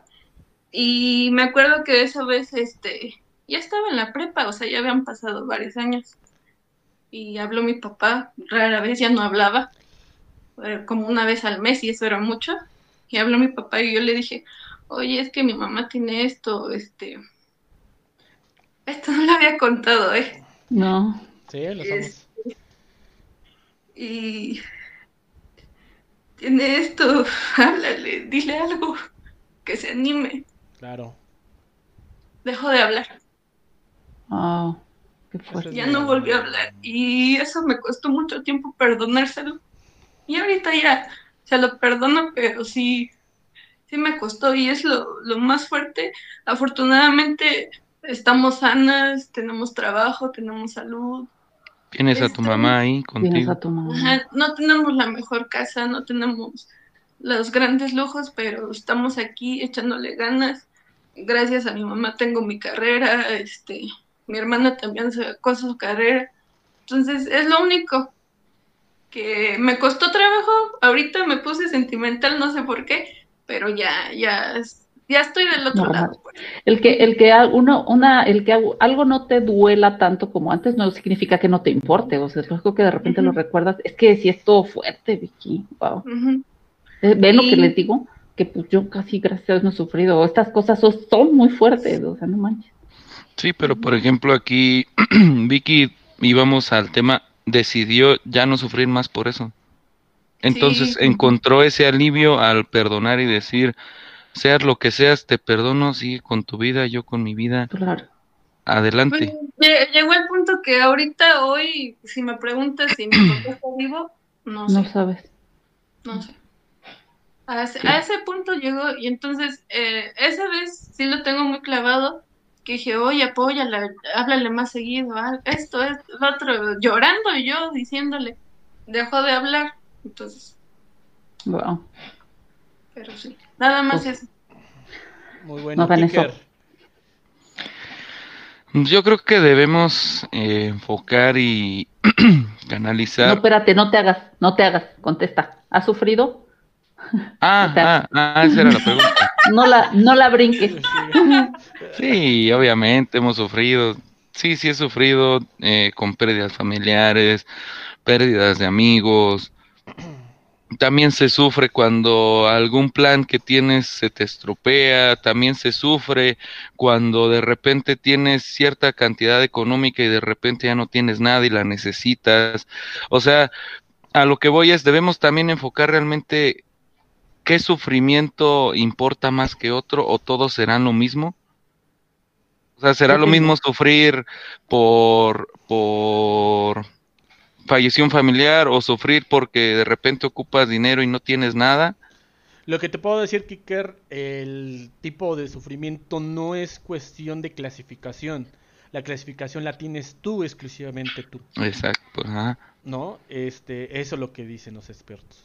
Y me acuerdo que esa vez, este, ya estaba en la prepa, o sea, ya habían pasado varios años. Y habló mi papá, rara vez ya no hablaba, como una vez al mes y eso era mucho. Y habló mi papá y yo le dije, oye, es que mi mamá tiene esto, este... Esto no lo había contado, ¿eh? No. Sí, lo sabemos. Este, y tiene esto, háblale, dile algo, que se anime. Claro. Dejó de hablar. Ah, qué fuerte. Ya no volvió a hablar. Y eso me costó mucho tiempo perdonárselo. Y ahorita ya se lo perdono, pero sí, sí me costó. Y es lo, lo más fuerte. Afortunadamente estamos sanas, tenemos trabajo, tenemos salud. Tienes a tu mamá ahí contigo. A tu mamá. no tenemos la mejor casa, no tenemos los grandes lujos, pero estamos aquí echándole ganas. Gracias a mi mamá tengo mi carrera, este, mi hermana también sacó su carrera. Entonces, es lo único que me costó trabajo. Ahorita me puse sentimental, no sé por qué, pero ya, ya, ya estoy del otro lado. Pues. El que, el que uno, una, el que algo no te duela tanto como antes no significa que no te importe. O sea, es lógico que de repente lo recuerdas. Es que si es todo fuerte, Vicky. Wow. Eh, ¿Ven lo que les digo? Que pues yo casi, gracias a Dios, no he sufrido. Estas cosas son muy fuertes, o sea, no manches. Sí, pero por ejemplo aquí Vicky íbamos al tema, decidió ya no sufrir más por eso. Entonces encontró ese alivio al perdonar y decir, seas lo que seas, te perdono, sigue con tu vida, yo con mi vida. Claro. Adelante. Llegó el punto que ahorita, hoy, si me preguntas si mi papá está vivo, no sé. No sabes. No sé. A ese, punto llegó y entonces eh, esa vez sí lo tengo muy clavado que dije, oye, apóyala, háblale más seguido, ah, esto, es lo otro, llorando yo, diciéndole, dejó de hablar, entonces. Wow. Pero sí, nada más eso. Muy bueno, Yo creo que debemos eh, enfocar y canalizar. No, espérate, no te hagas, no te hagas, contesta. ¿Has sufrido? Ah, ah, ah, esa era la pregunta. No la, no la brinques. Sí, obviamente hemos sufrido. Sí, sí he sufrido eh, con pérdidas familiares, pérdidas de amigos. También se sufre cuando algún plan que tienes se te estropea. También se sufre cuando de repente tienes cierta cantidad económica y de repente ya no tienes nada y la necesitas. O sea, a lo que voy es, debemos también enfocar realmente ¿qué sufrimiento importa más que otro o todos serán lo mismo? O sea, ¿será lo mismo sufrir por, por falleció familiar o sufrir porque de repente ocupas dinero y no tienes nada? Lo que te puedo decir, Kiker, el tipo de sufrimiento no es cuestión de clasificación. La clasificación la tienes tú exclusivamente tú. Exacto. Ajá. ¿No? Este, eso es lo que dicen los expertos.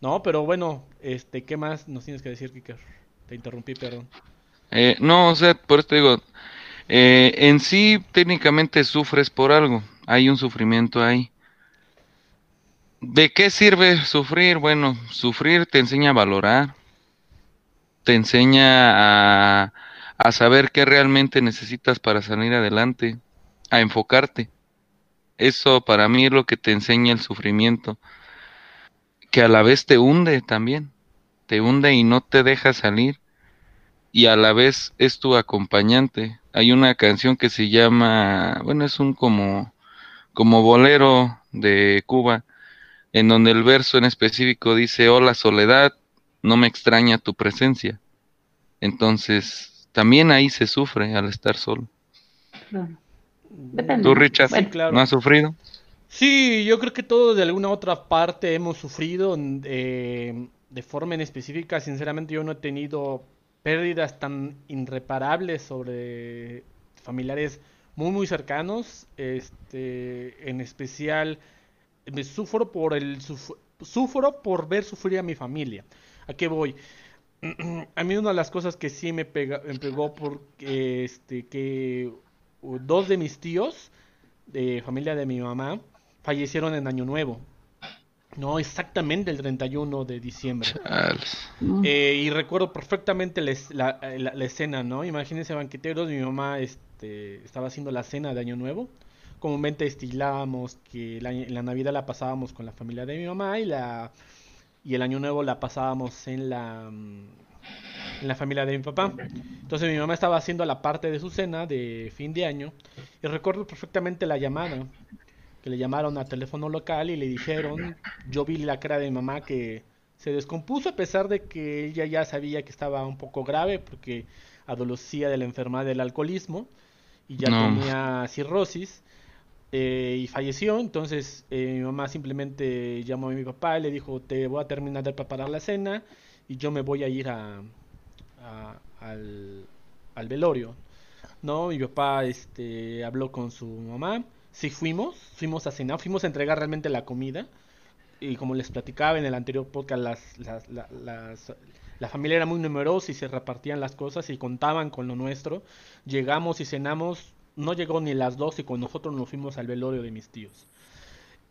No, pero bueno, este, ¿qué más nos tienes que decir, Kiker? Te interrumpí, perdón. Eh, no, o sea, por esto digo, eh, en sí técnicamente sufres por algo, hay un sufrimiento ahí. ¿De qué sirve sufrir? Bueno, sufrir te enseña a valorar, te enseña a, a saber qué realmente necesitas para salir adelante, a enfocarte. Eso para mí es lo que te enseña el sufrimiento que a la vez te hunde también, te hunde y no te deja salir y a la vez es tu acompañante. Hay una canción que se llama, bueno, es un como como bolero de Cuba en donde el verso en específico dice, "Hola soledad, no me extraña tu presencia." Entonces, también ahí se sufre al estar solo. ¿Tú, Richard, no has sufrido? Sí, yo creo que todos de alguna otra parte hemos sufrido eh, de forma en específica. Sinceramente yo no he tenido pérdidas tan irreparables sobre familiares muy muy cercanos. Este, en especial me sufro por el sufro por ver sufrir a mi familia. ¿A qué voy? A mí una de las cosas que sí me, pega, me pegó porque este que dos de mis tíos de familia de mi mamá fallecieron en Año Nuevo. No, exactamente el 31 de diciembre. Eh, y recuerdo perfectamente la, escena, ¿no? Imagínense banqueteros, mi mamá este, estaba haciendo la cena de Año Nuevo. Comúnmente estilábamos que la, la Navidad la pasábamos con la familia de mi mamá y la y el Año Nuevo la pasábamos en la mm, en la familia de mi papá. Entonces mi mamá estaba haciendo la parte de su cena de fin de año y recuerdo perfectamente la llamada que le llamaron a teléfono local y le dijeron, yo vi la cara de mi mamá que se descompuso a pesar de que ella ya sabía que estaba un poco grave porque adolecía de la enfermedad del alcoholismo y ya tenía cirrosis eh, y falleció. Entonces eh, mi mamá simplemente llamó a mi papá y le dijo, te voy a terminar de preparar la cena y yo me voy a ir a, al, al velorio. No, mi papá este, habló con su mamá sí fuimos, fuimos a cenar, fuimos a entregar realmente la comida. Y como les platicaba en el anterior podcast, las, las, las, la familia era muy numerosa y se repartían las cosas y contaban con lo nuestro. Llegamos y cenamos, no llegó ni las dos y con nosotros nos fuimos al velorio de mis tíos.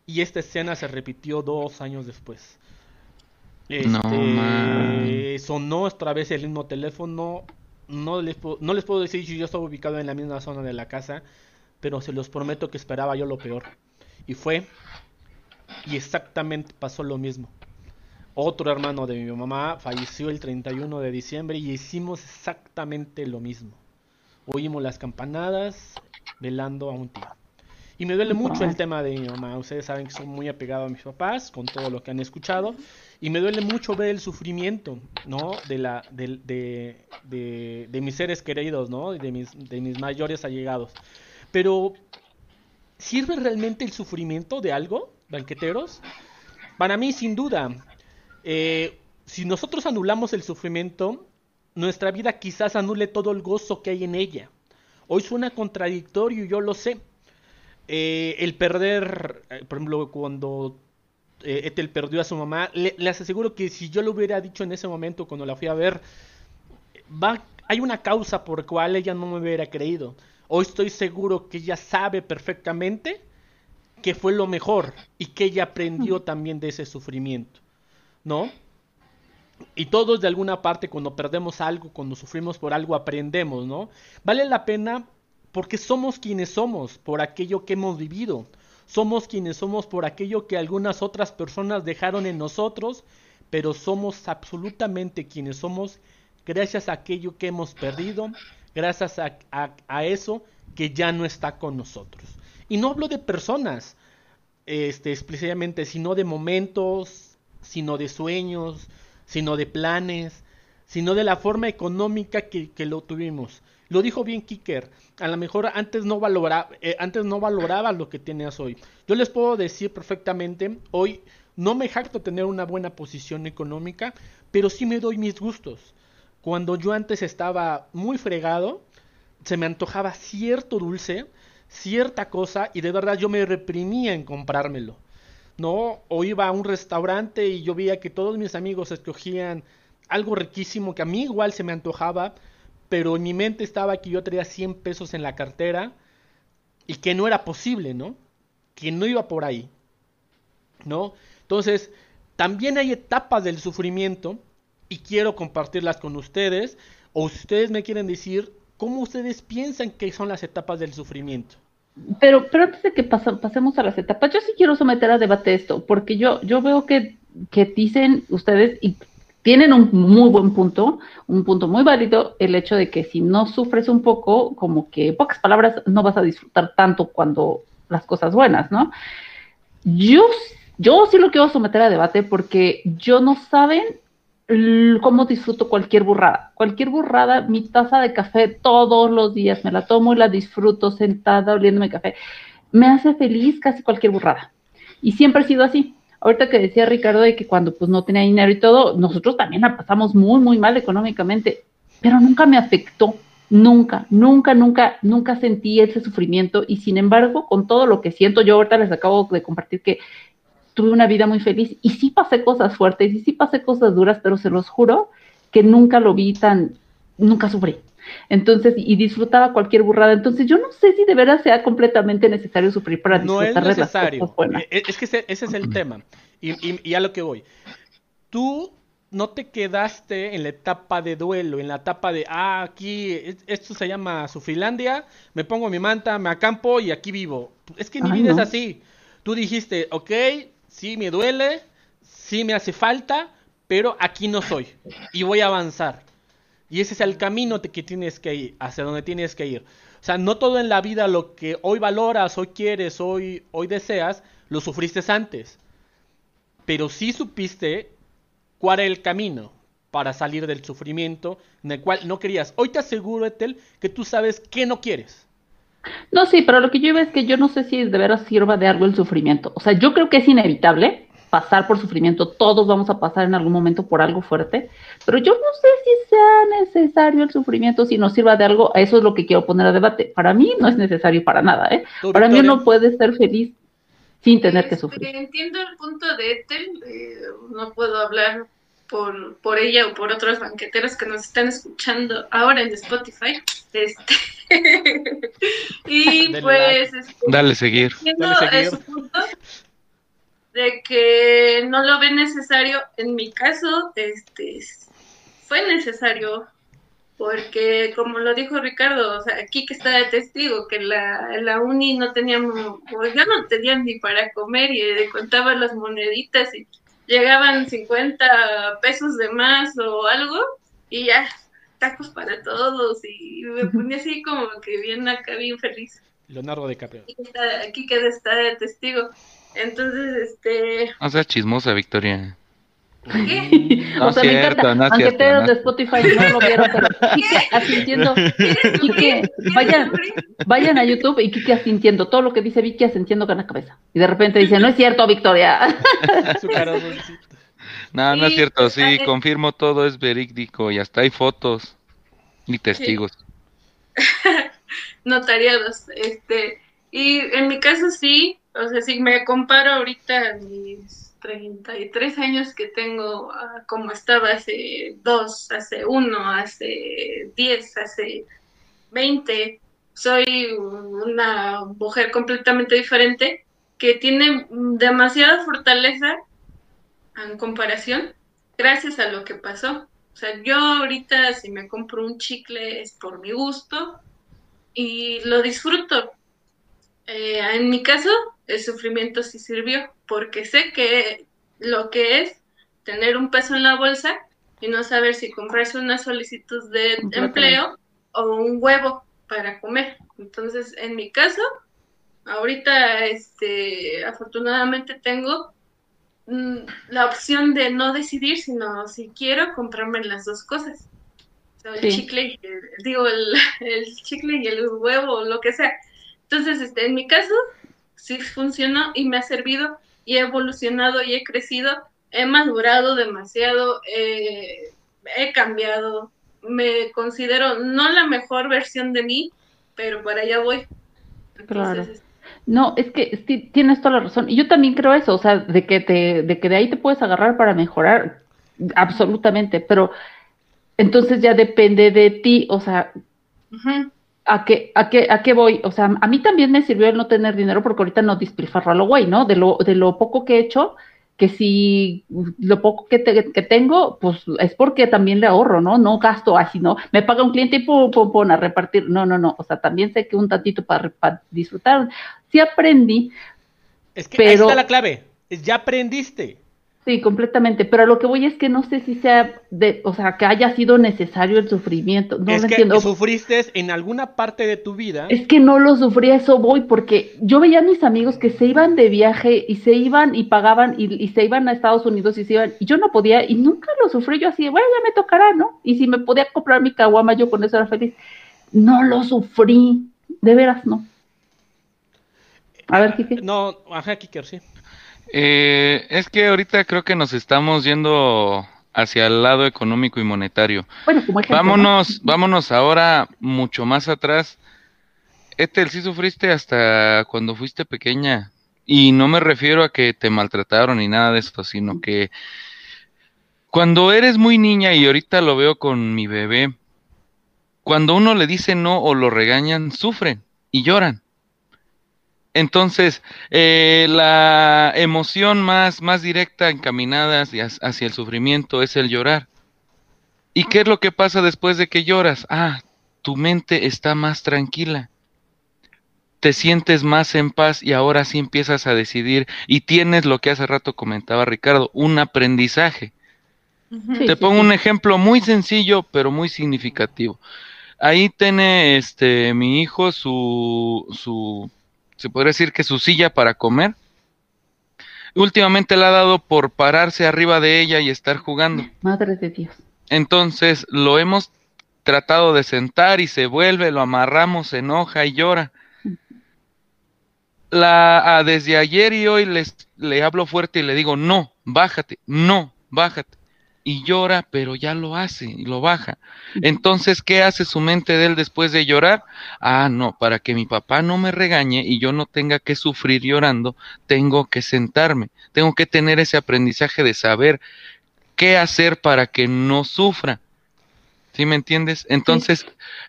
Y esta escena se repitió dos años después. Este, sonó otra vez el mismo teléfono. No les, no les puedo decir si yo estaba ubicado en la misma zona de la casa, pero se los prometo que esperaba yo lo peor. Y fue, y exactamente pasó lo mismo. Otro hermano de mi mamá falleció el 31 de diciembre y hicimos exactamente lo mismo. Oímos las campanadas velando a un tío. Y me duele mucho el tema de mi mamá. Ustedes saben que soy muy apegado a mis papás, con todo lo que han escuchado. Y me duele mucho ver el sufrimiento, ¿no? De, la, de, de, de, mis seres queridos, ¿no? De mis, de mis mayores allegados. Pero, ¿sirve realmente el sufrimiento de algo, banqueteros? Para mí, sin duda. Eh, si nosotros anulamos el sufrimiento, nuestra vida quizás anule todo el gozo que hay en ella. Hoy suena contradictorio, yo lo sé. Eh, el perder, eh, por ejemplo, cuando Ethel perdió a su mamá, le, les aseguro que si yo lo hubiera dicho en ese momento cuando la fui a ver, va, hay una causa por la cual ella no me hubiera creído. Hoy estoy seguro que ella sabe perfectamente que fue lo mejor y que ella aprendió también de ese sufrimiento, ¿no? Y todos de alguna parte cuando perdemos algo, cuando sufrimos por algo, aprendemos, ¿no? Vale la pena porque somos quienes somos, por aquello que hemos vivido. Somos quienes somos por aquello que algunas otras personas dejaron en nosotros, pero somos absolutamente quienes somos gracias a aquello que hemos perdido, gracias a, eso que ya no está con nosotros. Y no hablo de personas, este, explícitamente, sino de momentos, sino de sueños, sino de planes, sino de la forma económica que, lo tuvimos. Lo dijo bien Kicker, a lo mejor antes no, valoraba, eh, antes no valoraba lo que tenías hoy. Yo les puedo decir perfectamente, hoy no me jacto tener una buena posición económica, pero sí me doy mis gustos. Cuando yo antes estaba muy fregado, se me antojaba cierto dulce, cierta cosa, y de verdad yo me reprimía en comprármelo. ¿No? O iba a un restaurante y yo veía que todos mis amigos escogían algo riquísimo que a mí igual se me antojaba, pero en mi mente estaba que yo traía 100 pesos en la cartera y que no era posible, ¿no? Que no iba por ahí, ¿no? Entonces, también hay etapas del sufrimiento y quiero compartirlas con ustedes. O ustedes me quieren decir cómo ustedes piensan que son las etapas del sufrimiento. Pero, pero antes de que pasemos a las etapas, yo sí quiero someter a debate esto, porque yo, yo veo que, que dicen ustedes y tienen un muy buen punto, un punto muy válido, el hecho de que si no sufres un poco, como que pocas palabras, no vas a disfrutar tanto cuando las cosas buenas, ¿no? Yo, yo sí lo quiero someter a debate porque yo no saben cómo disfruto cualquier burrada. Cualquier burrada, mi taza de café todos los días, me la tomo y la disfruto sentada oliéndome café. Me hace feliz casi cualquier burrada. Y siempre he sido así. Ahorita que decía Ricardo de que cuando pues no tenía dinero y todo, nosotros también la pasamos muy, muy mal económicamente, pero nunca me afectó. Nunca, nunca, nunca, nunca sentí ese sufrimiento y sin embargo, con todo lo que siento, yo ahorita les acabo de compartir que tuve una vida muy feliz y sí pasé cosas fuertes y sí pasé cosas duras, pero se los juro que nunca lo vi tan, nunca sufrí. Entonces, y disfrutaba cualquier burrada. Entonces, yo no sé si de veras sea completamente necesario sufrir para disfrutar no es necesario. E, es que ese, es el tema. Y, y, a lo que voy. Tú no te quedaste en la etapa de duelo, en la etapa de, ah, aquí, esto se llama Sufrilandia, me pongo mi manta, me acampo y aquí vivo. Es que mi vida es así. Tú dijiste, ok, sí me duele, sí me hace falta, pero aquí no soy y voy a avanzar. Y ese es el camino que tienes que ir, hacia donde tienes que ir. O sea, no todo en la vida lo que hoy valoras, hoy quieres, hoy, hoy deseas, lo sufriste antes. Pero sí supiste cuál era el camino para salir del sufrimiento en el cual no querías. Hoy te aseguro, Etel, que tú sabes que no quieres. No, sí, pero lo que yo veo es que yo no sé si de veras sirva de algo el sufrimiento. O sea, yo creo que es inevitable pasar por sufrimiento, todos vamos a pasar en algún momento por algo fuerte, pero yo no sé si sea necesario el sufrimiento, si nos sirva de algo, eso es lo que quiero poner a debate. Para mí no es necesario para nada, ¿eh? Para mí uno puede ser feliz sin tener que sufrir. Entiendo el punto de Ethel, no puedo hablar por, por ella o por otros banqueteros que nos están escuchando ahora en Spotify. Este. y pues. Este, Dale seguir. Su punto de que no lo ve necesario. En mi caso, este fue necesario porque como lo dijo Ricardo, o sea, aquí que está de testigo, que la, la uni no teníamos, pues ya no tenían ni para comer y contaba las moneditas y llegaban 50 pesos de más o algo y ya, tacos para todos y me ponía así como que bien acá, bien feliz. Leonardo DiCaprio. Aquí, está, aquí queda está de testigo. Entonces, este... No seas chismosa, Victoria. ¿Qué? No o sea, me encanta, no banqueteros de Spotify no lo vieron, pero Kike asintiendo, Kike, vayan, vayan a YouTube y Kike asintiendo, todo lo que dice Vicky asintiendo con la cabeza. Y de repente dice, no es cierto, Victoria. no, no es cierto, sí, confirmo todo es verídico y hasta hay fotos y testigos. Notariados, este, y en mi caso sí, o sea, si me comparo ahorita mis 33 años que tengo como estaba hace dos, hace uno, hace 10, hace 20. Soy una mujer completamente diferente que tiene demasiada fortaleza en comparación gracias a lo que pasó. O sea, yo ahorita si me compro un chicle es por mi gusto y lo disfruto. Eh, en mi caso, el sufrimiento sí sirvió, porque sé que lo que es tener un peso en la bolsa y no saber si comprarse una solicitud de empleo o un huevo para comer. Entonces, en mi caso, ahorita, este, afortunadamente tengo la opción de no decidir, sino si quiero comprarme las dos cosas. el chicle, digo, el, el chicle y el huevo o lo que sea. Entonces, este, en mi caso, sí funcionó y me ha servido y he evolucionado y he crecido, he madurado demasiado, he cambiado, me considero no la mejor versión de mí, pero para allá voy. claro. No, es que tienes toda la razón. Y yo también creo eso, o sea, de que, te, de que de ahí te puedes agarrar para mejorar, absolutamente, pero entonces ya depende de ti, o sea, ¿A qué, a, qué, ¿A qué voy? O sea, a mí también me sirvió el no tener dinero porque ahorita no despilfarro lo güey, ¿no? De lo, de lo poco que he hecho, que si lo poco que, que tengo, pues es porque también le ahorro, ¿no? No gasto así, ¿no? Me paga un cliente y pum, pum, pum, a repartir. No, no, no. O sea, también sé que un tantito para, disfrutar. Sí aprendí. Es que ahí está la clave. Ya aprendiste. Sí, completamente, pero lo que voy es que no sé si sea de, o sea, que haya sido necesario el sufrimiento. No es lo que entiendo. sufriste en alguna parte de tu vida. Es que no lo sufrí, eso voy, porque yo veía a mis amigos que se iban de viaje y se iban y pagaban y, se iban a Estados Unidos y se iban, y yo no podía, y nunca lo sufrí, yo así, bueno, ya me tocará, ¿no? Y si me podía comprar mi caguama, yo con eso era feliz. No lo sufrí, de veras no. A ver, Kike. No, ajá, Kiker, sí. Eh, es que ahorita creo que nos estamos yendo hacia el lado económico y monetario. Bueno, como ejemplo, vámonos, vámonos ahora mucho más atrás. Ethel, sí sufriste hasta cuando fuiste pequeña. Y no me refiero a que te maltrataron ni nada de esto, sino que cuando eres muy niña, y ahorita lo veo con mi bebé, cuando uno le dice no o lo regañan, sufren y lloran. Entonces, eh, la emoción más, más directa encaminada hacia, hacia el sufrimiento es el llorar. ¿Y qué es lo que pasa después de que lloras? Ah, tu mente está más tranquila. Te sientes más en paz y ahora sí empiezas a decidir y tienes lo que hace rato comentaba Ricardo, un aprendizaje. Te pongo un ejemplo muy sencillo pero muy significativo. Ahí tiene este mi hijo su, su se podría decir que su silla para comer. Últimamente le ha dado por pararse arriba de ella y estar jugando. Madre de Dios. Entonces lo hemos tratado de sentar y se vuelve, lo amarramos, se enoja y llora. La, ah, desde ayer y hoy les, le hablo fuerte y le digo, no, bájate, no, bájate y llora, pero ya lo hace y lo baja. Entonces, ¿qué hace su mente de él después de llorar? Ah, no, para que mi papá no me regañe y yo no tenga que sufrir llorando, tengo que sentarme, tengo que tener ese aprendizaje de saber qué hacer para que no sufra. ¿Sí me entiendes? Entonces,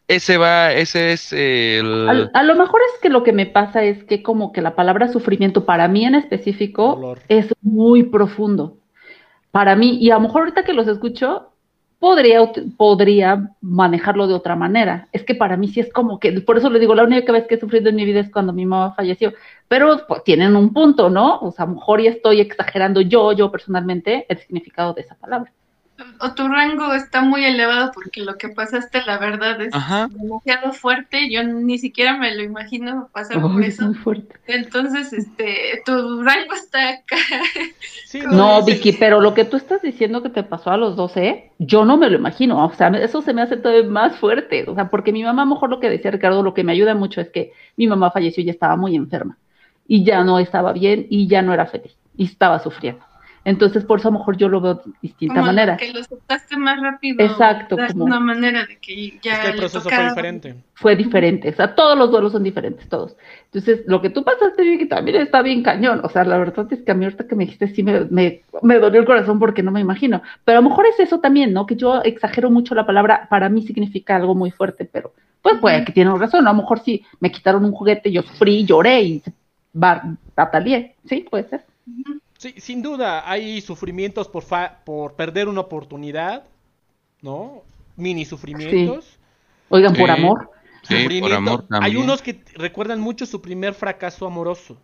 ese va, ese es el... A, lo mejor es que lo que me pasa es que como que la palabra sufrimiento para mí en específico es muy profundo para mí, y a lo mejor ahorita que los escucho, podría, podría manejarlo de otra manera. Es que para mí sí es como que, por eso le digo, la única vez que he sufrido en mi vida es cuando mi mamá falleció, pero pues, tienen un punto, ¿no? O sea, a lo mejor ya estoy exagerando yo, yo personalmente, el significado de esa palabra o tu rango está muy elevado porque lo que pasaste, la verdad, es demasiado fuerte. Yo ni siquiera me lo imagino pasar por eso. Entonces, este, tu rango está acá. no, Vicky, pero lo que tú estás diciendo que te pasó a los 12, yo no me lo imagino. O sea, eso se me hace todavía más fuerte. O sea, porque mi mamá, a lo mejor lo que decía Ricardo, lo que me ayuda mucho es que mi mamá falleció y ya estaba muy enferma. Y ya no estaba bien y ya no era feliz. Y estaba sufriendo. Entonces, por eso a lo mejor yo lo veo de distinta manera. Que lo aceptaste más rápido. Exacto. Como una manera de que ya. el proceso fue diferente. Fue diferente. O sea, todos los duelos son diferentes, todos. Entonces, lo que tú pasaste, Vicky, también está bien cañón. O sea, la verdad es que a mí ahorita que me dijiste, sí me, me, me dolió el corazón porque no me imagino. Pero a lo mejor es eso también, ¿no? Que yo exagero mucho la palabra, para mí significa algo muy fuerte, pero pues puede que tienen razón. A lo mejor sí me quitaron un juguete, yo sufrí, lloré y batalié. Sí, puede ser. Sí, sin duda, hay sufrimientos por, por perder una oportunidad, ¿no? Mini sufrimientos. Oigan, por amor. Sí, por amor Hay unos que recuerdan mucho su primer fracaso amoroso.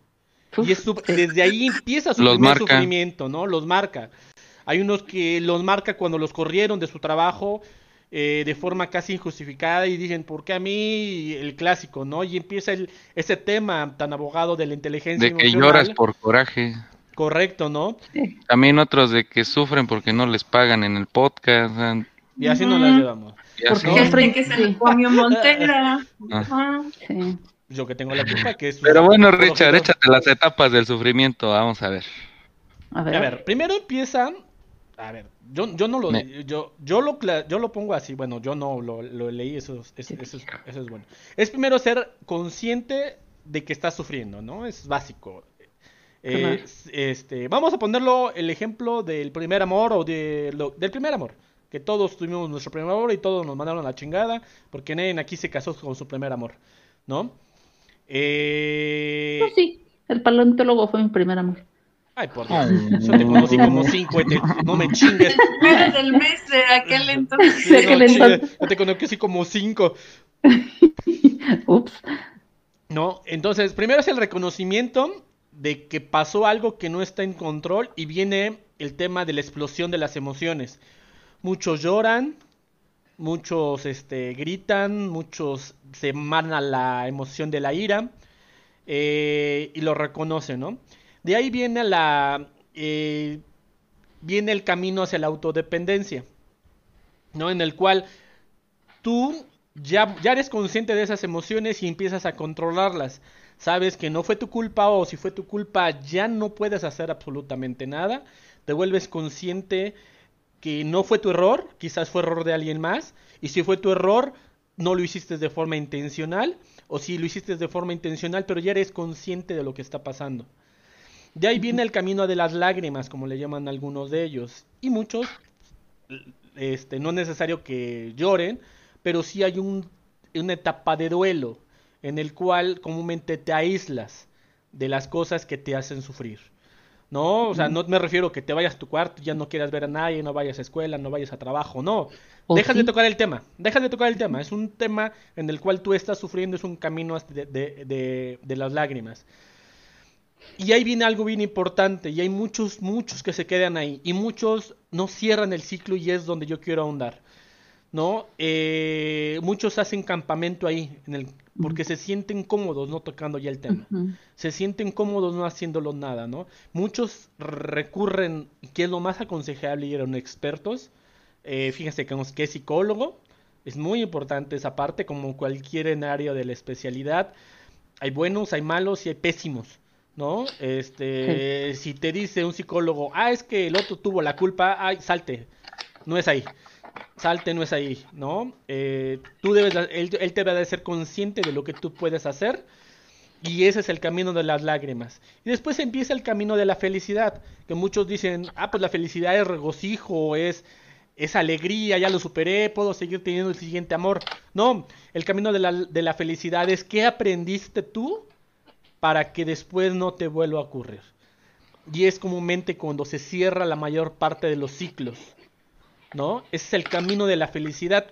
y es desde ahí empieza su primer sufrimiento, ¿no? Los marca. Hay unos que los marca cuando los corrieron de su trabajo eh, de forma casi injustificada y dicen, ¿por qué a mí el clásico, no? Y empieza el, ese tema tan abogado de la inteligencia. De que lloras por coraje. Correcto, ¿no? También otros de que sufren porque no les pagan en el podcast. Y así no las llevamos. Porque que se le comió Montera. Ah. Yo que tengo la culpa que es... Pero bueno, Richard, échate las etapas del sufrimiento, vamos a ver. A ver, primero empieza... A ver, yo, yo no lo... Yo, yo, lo yo lo pongo así, bueno, yo no lo, lo leí, eso, eso, eso, es, eso es bueno. Es primero ser consciente de que estás sufriendo, ¿no? Es básico eh, este, vamos a ponerlo el ejemplo del primer amor o de del primer amor. Que todos tuvimos nuestro primer amor y todos nos mandaron a la chingada. Porque nadie aquí se casó con su primer amor. ¿No? Eh... sí, el paleontólogo fue mi primer amor. Ay, por Dios. Yo te conocí como cinco, no me chingues. Eres del mes de aquel entonces. Yo te conocí como cinco. Ups. No, entonces, primero es el reconocimiento de que pasó algo que no está en control y viene el tema de la explosión de las emociones. Muchos lloran, muchos este, gritan, muchos se a la emoción de la ira eh, y lo reconocen, ¿no? De ahí viene la eh, viene el camino hacia la autodependencia, ¿no? En el cual tú ya, ya eres consciente de esas emociones y empiezas a controlarlas. Sabes que no fue tu culpa o si fue tu culpa ya no puedes hacer absolutamente nada. Te vuelves consciente que no fue tu error, quizás fue error de alguien más. Y si fue tu error, no lo hiciste de forma intencional. O si lo hiciste de forma intencional, pero ya eres consciente de lo que está pasando. De ahí viene el camino de las lágrimas, como le llaman algunos de ellos. Y muchos, este, no es necesario que lloren, pero sí hay un, una etapa de duelo en el cual comúnmente te aíslas de las cosas que te hacen sufrir. No, o sea, no me refiero que te vayas a tu cuarto, ya no quieras ver a nadie, no vayas a escuela, no vayas a trabajo, no. Dejas de tocar el tema, dejas de tocar el tema. Es un tema en el cual tú estás sufriendo, es un camino de, de, de las lágrimas. Y ahí viene algo bien importante, y hay muchos, muchos que se quedan ahí, y muchos no cierran el ciclo y es donde yo quiero ahondar. ¿No? Eh, muchos hacen campamento ahí, en el, porque se sienten cómodos no tocando ya el tema. Se sienten cómodos no haciéndolo nada, ¿no? Muchos recurren, que es lo más aconsejable, y eran expertos. Eh, fíjense que, que es psicólogo, es muy importante esa parte, como cualquier área de la especialidad. Hay buenos, hay malos y hay pésimos. ¿no? Este, si te dice un psicólogo, ah, es que el otro tuvo la culpa, ay, salte, no es ahí, salte, no es ahí, ¿no? Eh, tú debes, él, te va a ser consciente de lo que tú puedes hacer y ese es el camino de las lágrimas. Y después empieza el camino de la felicidad, que muchos dicen, ah, pues la felicidad es regocijo, es, es alegría, ya lo superé, puedo seguir teniendo el siguiente amor. No, el camino de la, de la felicidad es qué aprendiste tú para que después no te vuelva a ocurrir. Y es comúnmente cuando se cierra la mayor parte de los ciclos, ¿no? Ese es el camino de la felicidad.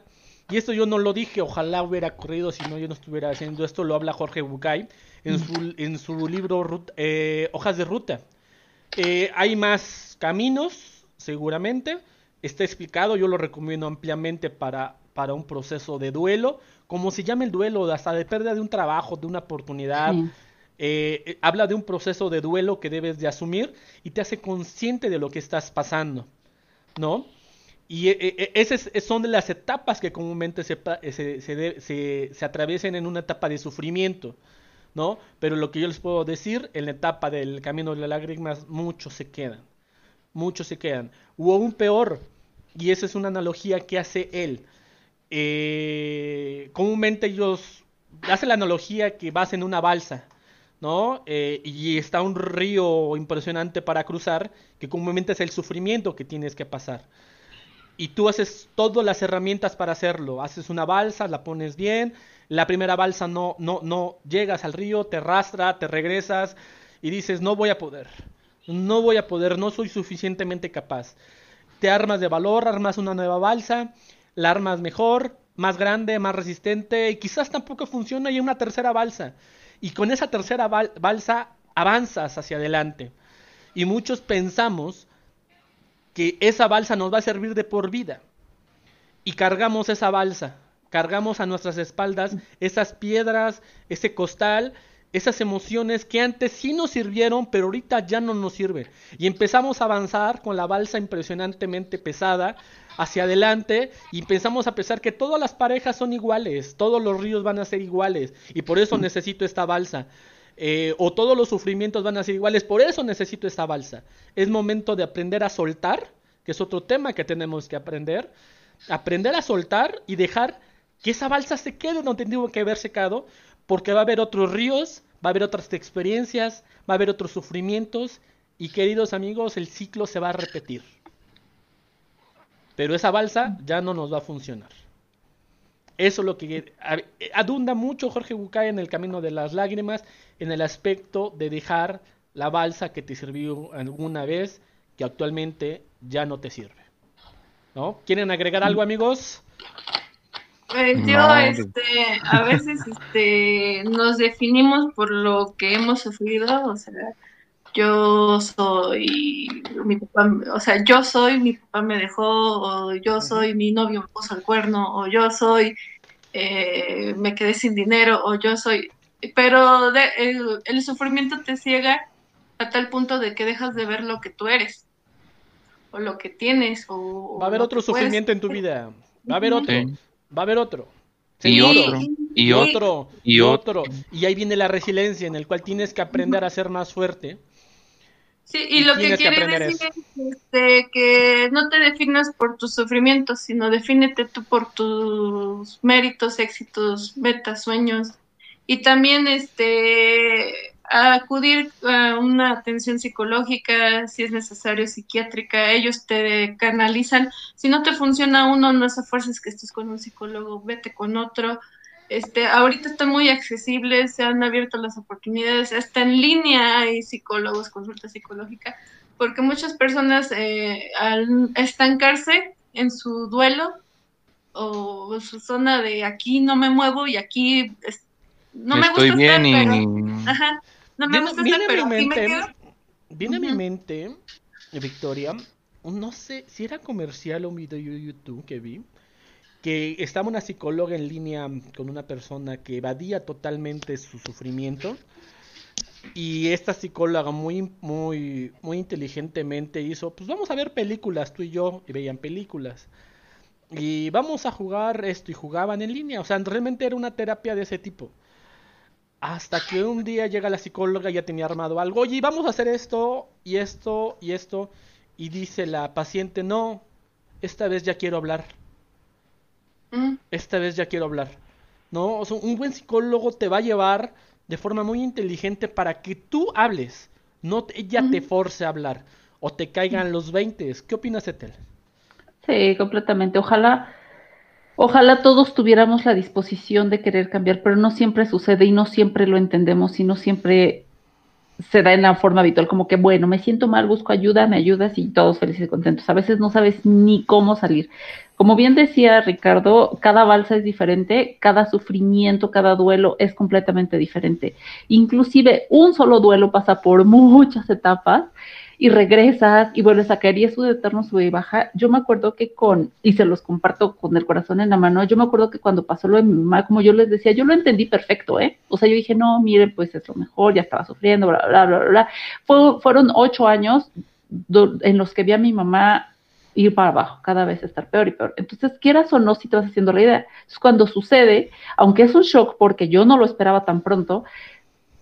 Y esto yo no lo dije, ojalá hubiera ocurrido si no yo no estuviera haciendo esto, lo habla Jorge Bucay en su, en su libro eh, Hojas de Ruta. Eh, hay más caminos, seguramente, está explicado, yo lo recomiendo ampliamente para, para un proceso de duelo, como se llama el duelo, hasta de pérdida de un trabajo, de una oportunidad. Eh, eh, habla de un proceso de duelo que debes de asumir y te hace consciente de lo que estás pasando, ¿no? Y eh, esas son las etapas que comúnmente se, se, se, atraviesen en una etapa de sufrimiento, ¿no? Pero lo que yo les puedo decir, en la etapa del camino de las lágrimas, muchos se quedan, muchos se quedan. O aún peor, y esa es una analogía que hace él. comúnmente ellos hace la analogía que vas en una balsa, ¿no? Eh, y está un río impresionante para cruzar, que comúnmente es el sufrimiento que tienes que pasar. Y tú haces todas las herramientas para hacerlo. Haces una balsa, la pones bien. La primera balsa no, no, no llegas al río, te arrastra, te regresas y dices, no voy a poder. No voy a poder, no soy suficientemente capaz. Te armas de valor, armas una nueva balsa, la armas mejor, más grande, más resistente, y quizás tampoco funciona y hay una tercera balsa y con esa tercera balsa avanzas hacia adelante. Y muchos pensamos que esa balsa nos va a servir de por vida. Y cargamos esa balsa, cargamos a nuestras espaldas esas piedras, ese costal, esas emociones que antes sí nos sirvieron, pero ahorita ya no nos sirven. Y empezamos a avanzar con la balsa impresionantemente pesada hacia adelante y empezamos a pensar que todas las parejas son iguales, todos los ríos van a ser iguales y por eso necesito esta balsa. Eh, o todos los sufrimientos van a ser iguales, por eso necesito esta balsa. Es momento de aprender a soltar, que es otro tema que tenemos que aprender. Aprender a soltar y dejar que esa balsa se quede donde tengo que haber secado, porque va a haber otros ríos, va a haber otras experiencias, va a haber otros sufrimientos y queridos amigos, el ciclo se va a repetir. Pero esa balsa ya no nos va a funcionar. Eso es lo que adunda mucho Jorge Bucay en el camino de las lágrimas, en el aspecto de dejar la balsa que te sirvió alguna vez, que actualmente ya no te sirve. ¿No? ¿Quieren agregar algo, amigos? Pues yo, este, a veces, este, nos definimos por lo que hemos sufrido, o sea, yo soy mi papá, o sea, yo soy mi papá me dejó, o yo soy mi novio me puso el cuerno, o yo soy eh, me quedé sin dinero, o yo soy, pero el, sufrimiento te ciega a tal punto de que dejas de ver lo que tú eres, o lo que tienes, o... Va a haber otro sufrimiento en tu vida, va a haber otro, va a haber otro. y, otro, y, otro, y otro, y ahí viene la resiliencia en el cual tienes que aprender a ser más fuerte. Sí, y, lo que quiere decir es este, que no te definas por tus sufrimientos, sino defínete tú por tus méritos, éxitos, metas, sueños. Y también este acudir a una atención psicológica, si es necesario psiquiátrica, ellos te canalizan. Si no te funciona uno, no es a fuerzas que estés con un psicólogo, vete con otro. Este, ahorita está muy accesible, se han abierto las oportunidades, hasta en línea hay psicólogos, consulta psicológica, porque muchas personas eh, al estancarse en su duelo o su zona de aquí no me muevo y aquí no me gusta bien ajá, no me gusta estar, pero aquí me quedo. Viene a mi mente, Victoria, no sé si era comercial o un video de YouTube que vi, que estaba una psicóloga en línea con una persona que evadía totalmente su sufrimiento y esta psicóloga muy muy muy inteligentemente hizo, pues vamos a ver películas tú y yo y veían películas. Y vamos a jugar esto y jugaban en línea, o sea, realmente era una terapia de ese tipo. Hasta que un día llega la psicóloga y ya tenía armado algo, oye, vamos a hacer esto y esto y esto. Y dice la paciente, no, esta vez ya quiero hablar. Mm. Esta vez ya quiero hablar. ¿No? O sea, un buen psicólogo te va a llevar de forma muy inteligente para que tú hables. No ella te force a hablar. O te caigan los 20. ¿Qué opinas, Etel? Sí, completamente. Ojalá, ojalá todos tuviéramos la disposición de querer cambiar, pero no siempre sucede y no siempre lo entendemos y no siempre se da en la forma habitual, como que, bueno, me siento mal, busco ayuda, me ayudas y todos felices y contentos. A veces no sabes ni cómo salir. Como bien decía Ricardo, cada balsa es diferente, cada sufrimiento, cada duelo es completamente diferente. Inclusive un solo duelo pasa por muchas etapas y regresas y vuelves a caer y de eterno sube y baja. Yo me acuerdo que con, y se los comparto con el corazón en la mano, yo me acuerdo que cuando pasó lo de mi mamá, como yo les decía, yo lo entendí perfecto, ¿eh? O sea, yo dije, no, mire, pues es lo mejor, ya estaba sufriendo, bla, bla, bla, bla. fueron ocho años en los que vi a mi mamá ir para abajo, cada vez estar peor y peor. Entonces, quieras o no, si te vas haciendo la idea. Es cuando sucede, aunque es un shock porque yo no lo esperaba tan pronto,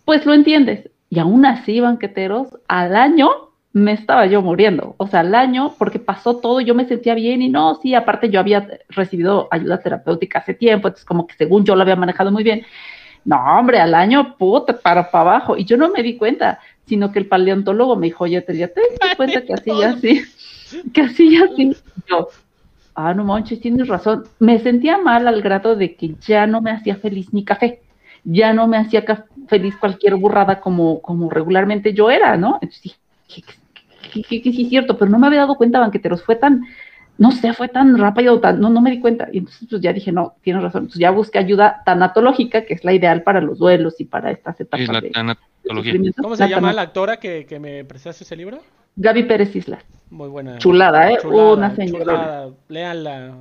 pues lo entiendes. Y aún así, banqueteros, al año me estaba yo muriendo. O sea, al año, porque pasó todo, yo me sentía bien y no, sí, aparte yo había recibido ayuda terapéutica hace tiempo, entonces como que según yo lo había manejado muy bien. No, hombre, al año, puta, para para abajo. Y yo no me di cuenta, sino que el paleontólogo me dijo, oye, te, ya te di cuenta que así y así, que así y así. Yo, ah, no manches, tienes razón. Me sentía mal al grado de que ya no me hacía feliz ni café. Ya no me hacía feliz cualquier burrada como, como regularmente yo era, ¿no? Entonces que, sí es cierto, pero no me había dado cuenta, banqueteros, fue tan, no sé, fue tan rápido, tan, no, no me di cuenta. Y entonces pues ya dije, no, tienes razón, pues ya busqué ayuda tanatológica, que es la ideal para los duelos y para estas etapas. la tanatología. ¿Cómo se llama la actora que, que me prestaste ese libro? Gaby Pérez Islas. Muy buena. Chulada, ¿eh? Una señora. Léanla.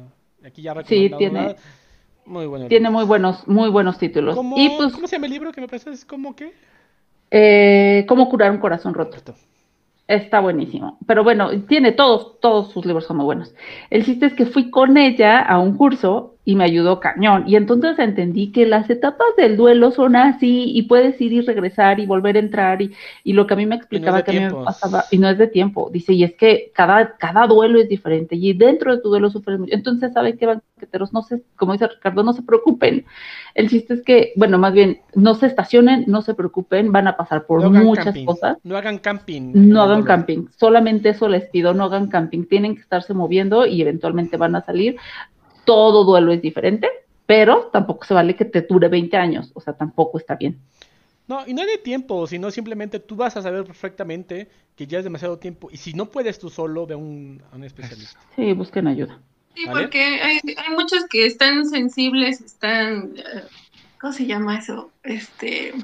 Aquí ya Sí, tiene. Muy bueno. Tiene muy buenos, muy buenos títulos. ¿Cómo, y pues, ¿Cómo se llama el libro que me prestaste? ¿Cómo qué? Eh, ¿Cómo curar un corazón roto? Está buenísimo. Pero bueno, tiene todos, todos sus libros son muy buenos. El chiste es que fui con ella a un curso y me ayudó cañón. Y entonces entendí que las etapas del duelo son así y puedes ir y regresar y volver a entrar y, y lo que a mí me explicaba que a mí me pasaba, y no es de tiempo, dice, y es que cada, cada duelo es diferente y dentro de tu duelo sufres mucho. Entonces, ¿saben qué, banqueteros? No se, como dice Ricardo, no se preocupen. El chiste es que, bueno, más bien, no se estacionen, no se preocupen, van a pasar por muchas cosas. No hagan camping. No hagan camping. Solamente eso les pido, no hagan camping. Tienen que estarse moviendo y eventualmente van a salir todo duelo es diferente, pero tampoco se vale que te dure 20 años, o sea, tampoco está bien. No, y no hay de tiempo, sino simplemente tú vas a saber perfectamente que ya es demasiado tiempo. Y si no puedes tú solo, ve a un, especialista. Sí, busquen ayuda. Sí, porque hay, hay, muchos que están sensibles, están, eh, ¿cómo se llama eso? Este,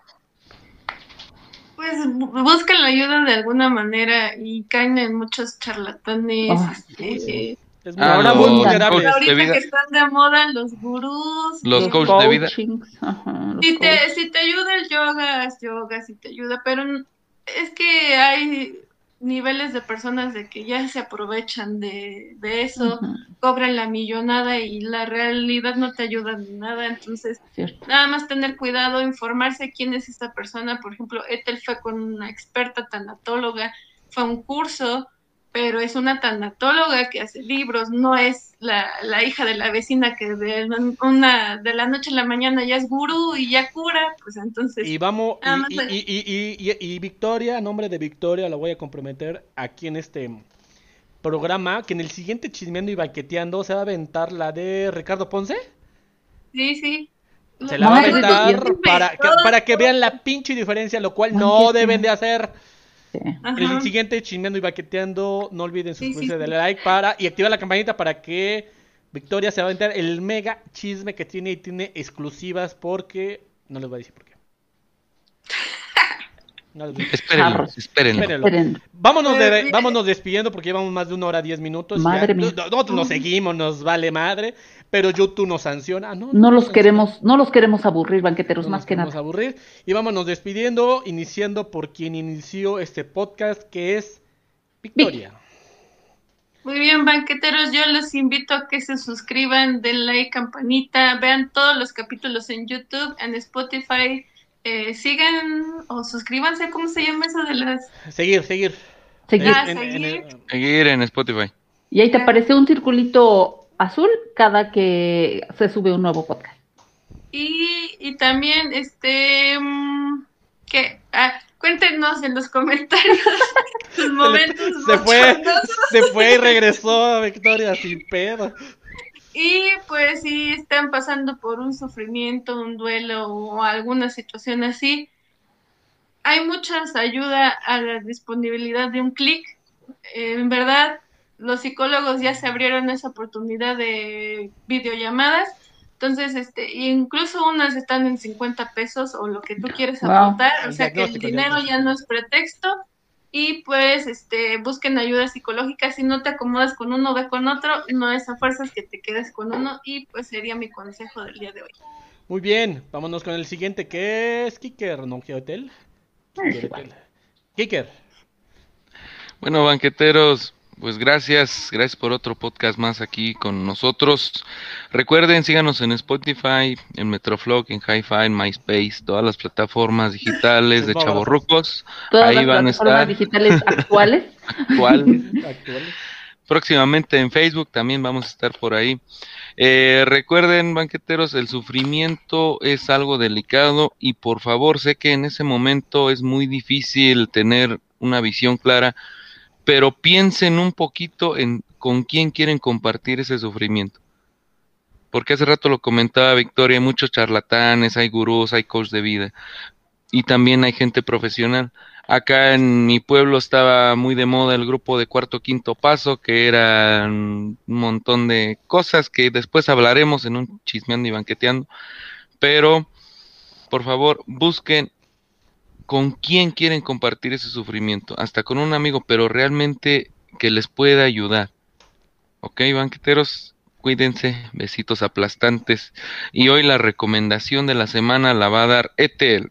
pues buscan la ayuda de alguna manera y caen en muchos charlatanes, ah, este, es ah, ahora muy vulnerable. Ahorita que están de moda los gurús. Los, coaches de vida. si, te, si te ayuda el yoga, haz yoga, si te ayuda, pero es que hay niveles de personas de que ya se aprovechan de, eso, cobran la millonada y la realidad no te ayuda en nada. Entonces, nada más tener cuidado, informarse quién es esta persona. Por ejemplo, Ethel fue con una experta tanatóloga, fue un curso, pero es una tanatóloga que hace libros, no es la, la hija de la vecina que de, una, de la noche a la mañana ya es gurú y ya cura, pues entonces... Y vamos, y, y, y, y, Victoria, a nombre de Victoria, la voy a comprometer aquí en este programa, que en el siguiente Chismeando y Banqueteando se va a aventar la de Ricardo Ponce. Sí, sí. Se la va a aventar para que, para que vean la pinche diferencia, lo cual no deben de hacer. El siguiente, chismeando y baqueteando, no olviden suscribirse, darle like para y activar la campanita para que Victoria se va a enterar el mega chisme que tiene y tiene exclusivas porque no les voy a decir por qué. No espérenlo, espérenlo. Vámonos, vámonos despidiendo porque llevamos más de una hora diez minutos. Madre mía. Nosotros nos seguimos, nos vale madre, pero YouTube nos sanciona. No, no, los queremos, no los queremos aburrir, banqueteros, más que nada. aburrir. Y vámonos despidiendo, iniciando por quien inició este podcast, que es Victoria. Muy bien, banqueteros, yo los invito a que se suscriban, den like, campanita, vean todos los capítulos en YouTube, en Spotify eh, sigan o suscríbanse, ¿cómo se llama eso de las? Seguir, seguir. Seguir. Ah, seguir. seguir en Spotify. Y ahí te aparece un circulito azul cada que se sube un nuevo podcast. Y, y también, este, mm, que, ah, cuéntenos en los comentarios sus momentos. Se fue, se fue y regresó Victoria sin pedo. Y pues si están pasando por un sufrimiento, un duelo o alguna situación así, hay muchas ayuda a la disponibilidad de un clic. en verdad, los psicólogos ya se abrieron esa oportunidad de videollamadas. Entonces, este, incluso unas están en 50 pesos o lo que tú quieres aportar. O sea que el dinero ya no es pretexto y pues este busquen ayuda psicológica si no te acomodas con uno ve con otro no es a fuerzas que te quedes con uno y pues sería mi consejo del día de hoy. Muy bien vámonos con el siguiente que es Kicker no Hotel Kicker bueno banqueteros pues gracias, gracias por otro podcast más aquí con nosotros. Recuerden, síganos en Spotify, en Metroflog, en Hi-Fi, en MySpace, todas las plataformas digitales de Chavorrucos. Ahí van a estar. digitales actuales. actuales. Próximamente en Facebook también vamos a estar por ahí. Eh, recuerden, banqueteros, el sufrimiento es algo delicado y por favor, sé que en ese momento es muy difícil tener una visión clara pero piensen un poquito en con quién quieren compartir ese sufrimiento. Porque hace rato lo comentaba Victoria, hay muchos charlatanes, hay gurús, hay coach de vida y también hay gente profesional. Acá en mi pueblo estaba muy de moda el grupo de cuarto quinto paso, que eran un montón de cosas que después hablaremos en un chismeando y banqueteando. Pero, por favor, busquen con quién quieren compartir ese sufrimiento, hasta con un amigo, pero realmente que les pueda ayudar. Ok, banqueteros, cuídense, besitos aplastantes. Y hoy la recomendación de la semana la va a dar Etel.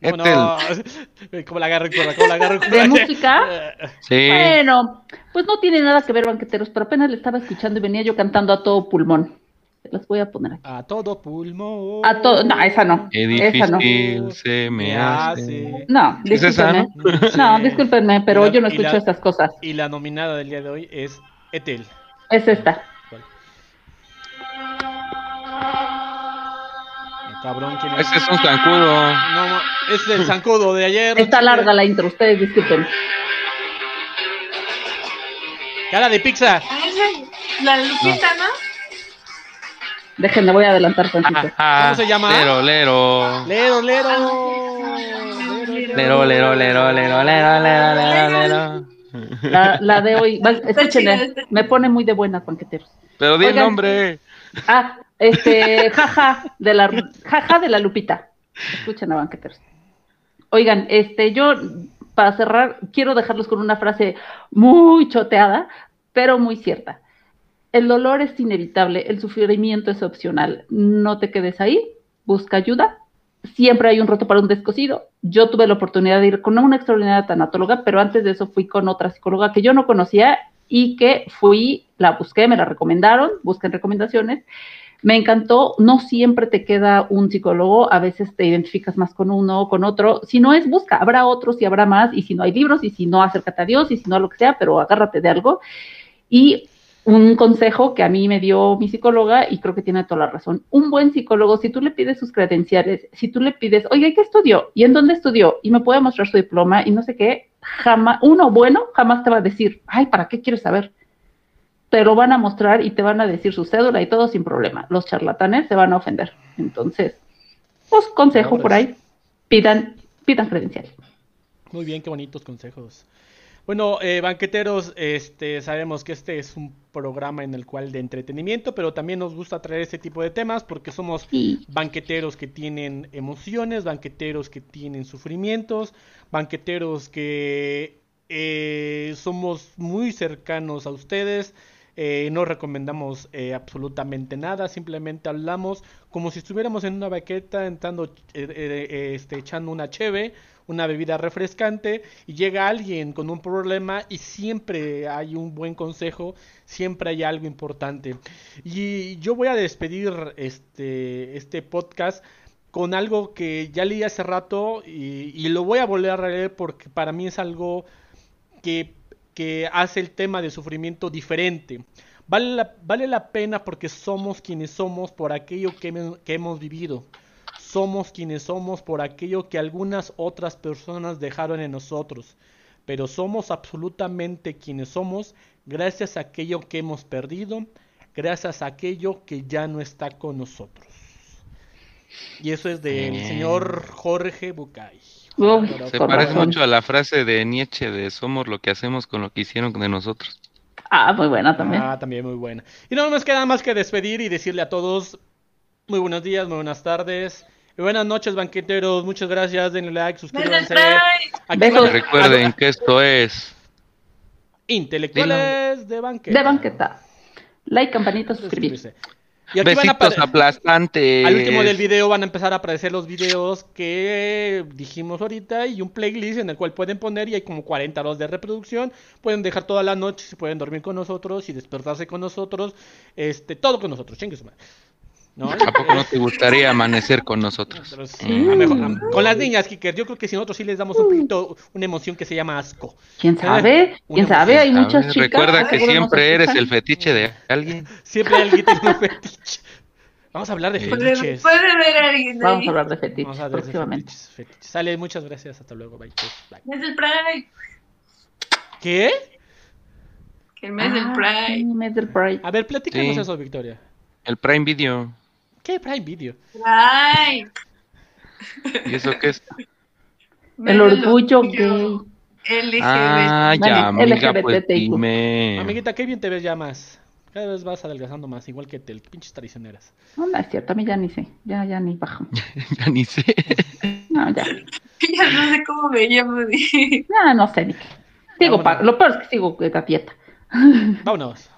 Etel. ¿Cómo la agarro? ¿Cómo la agarro? ¿De música? Sí. Bueno, pues no tiene nada que ver, banqueteros, pero apenas le estaba escuchando y venía yo cantando a todo pulmón las voy a poner aquí. A todo pulmón. A todo, no, esa no. esa no. se me hace. No, discúlpenme. no? discúlpenme, pero yo no escucho estas cosas. Y la nominada del día de hoy es Etel. Es esta. Cabrón, ¿quién es? Ese es un zancudo. No, no, es el zancudo de ayer. Está larga la intro, ustedes disculpen. Cara de pizza. La Lupita, ¿no? Déjenme, voy a adelantar tantito. ¿Cómo se llama? Lero, lero. Lero, lero. Lero, lero, lero, lero, lero, lero, lero, La, la de hoy, escúchenme, me pone muy de buena, banqueteros. Pero di el nombre. Ah, este, jaja, de la, jaja de la Lupita. Escuchen a banqueteros. Oigan, este, yo, para cerrar, quiero dejarlos con una frase muy choteada, pero muy cierta el dolor es inevitable, el sufrimiento es opcional. No te quedes ahí, busca ayuda. siempre hay un roto para un descosido. Yo tuve la oportunidad de ir con una extraordinaria tanatóloga, pero antes de eso fui con otra psicóloga que yo no conocía y que fui, la busqué, me la recomendaron, busquen recomendaciones. Me encantó, no siempre te queda un psicólogo, a veces te identificas más con uno o con otro. Si no es, busca, habrá otros y habrá más, y si no hay libros, y si no, acércate a Dios, y si no, lo que sea, pero agárrate de algo. Y un consejo que a mí me dio mi psicóloga y creo que tiene toda la razón. Un buen psicólogo, si tú le pides sus credenciales, si tú le pides, oye, ¿qué estudió? ¿Y en dónde estudió? Y me puede mostrar su diploma y no sé qué, jamás, uno bueno jamás te va a decir, ay, ¿para qué quieres saber? Te lo van a mostrar y te van a decir su cédula y todo sin problema. Los charlatanes se van a ofender. Entonces, pues consejo por ahí, pidan, pidan credenciales. Muy bien, qué bonitos consejos. Bueno, eh, banqueteros, este, sabemos que este es un programa en el cual de entretenimiento, pero también nos gusta traer este tipo de temas porque somos banqueteros que tienen emociones, banqueteros que tienen sufrimientos, banqueteros que eh, somos muy cercanos a ustedes. Eh, no recomendamos eh, absolutamente nada, simplemente hablamos como si estuviéramos en una baqueta entrando, este, echando una cheve una bebida refrescante y llega alguien con un problema y siempre hay un buen consejo, siempre hay algo importante. Y yo voy a despedir este, este podcast con algo que ya leí hace rato y, lo voy a volver a leer porque para mí es algo que, que hace el tema de sufrimiento diferente. Vale la, vale la pena porque somos quienes somos por aquello que, que hemos vivido somos quienes somos por aquello que algunas otras personas dejaron en nosotros, pero somos absolutamente quienes somos gracias a aquello que hemos perdido, gracias a aquello que ya no está con nosotros. Y eso es del señor Jorge Bucay. Se parece mucho a la frase de Nietzsche de somos lo que hacemos con lo que hicieron de nosotros. Ah, muy buena también. Ah, también muy buena. Y no nos queda más que despedir y decirle a todos muy buenos días, muy buenas tardes buenas noches, banqueteros. Muchas gracias. Denle like, suscríbanse. Recuerden que esto es Intelectuales de banqueta. De banqueta. Like, campanita, suscribirse. Y aquí Besitos van a aplastantes. Al último del video van a empezar a aparecer los videos que dijimos ahorita y un playlist en el cual pueden poner y hay como 40 horas de reproducción. Pueden dejar toda la noche, se pueden dormir con nosotros y despertarse con nosotros. Este, todo con nosotros. Chingue ¿No? ¿A poco no te gustaría amanecer con nosotros? con las niñas, Kiker, yo creo que si nosotros sí les damos un poquito una emoción que se llama asco. ¿Quién sabe? ¿Quién sabe? Hay muchas chicas. Recuerda que siempre eres el fetiche de alguien. Siempre alguien tiene un fetiche. Vamos a hablar de fetiches. Puede haber alguien Vamos a hablar de fetiches próximamente. Sale, muchas gracias. Hasta luego. Bye. Mes del Pride. ¿Qué? Que el mes del ah, mes del Pride. A ver, platícanos eso, Victoria. El Prime Video. ¿Qué Prime Video? Prime. ¿Y eso qué es? El orgullo gay. LGBT. Ah, ya, amiga, pues dime. Amiguita, qué bien te ves ya más. Cada vez vas adelgazando más, igual que el pinches traicioneras. No, no es cierto, a mí ya ni sé. Ya, ya ni bajo. ya ni sé. no, ya. ya no sé cómo me llamo. no, no sé ni qué. Sigo, lo peor es que sigo la dieta. Vámonos.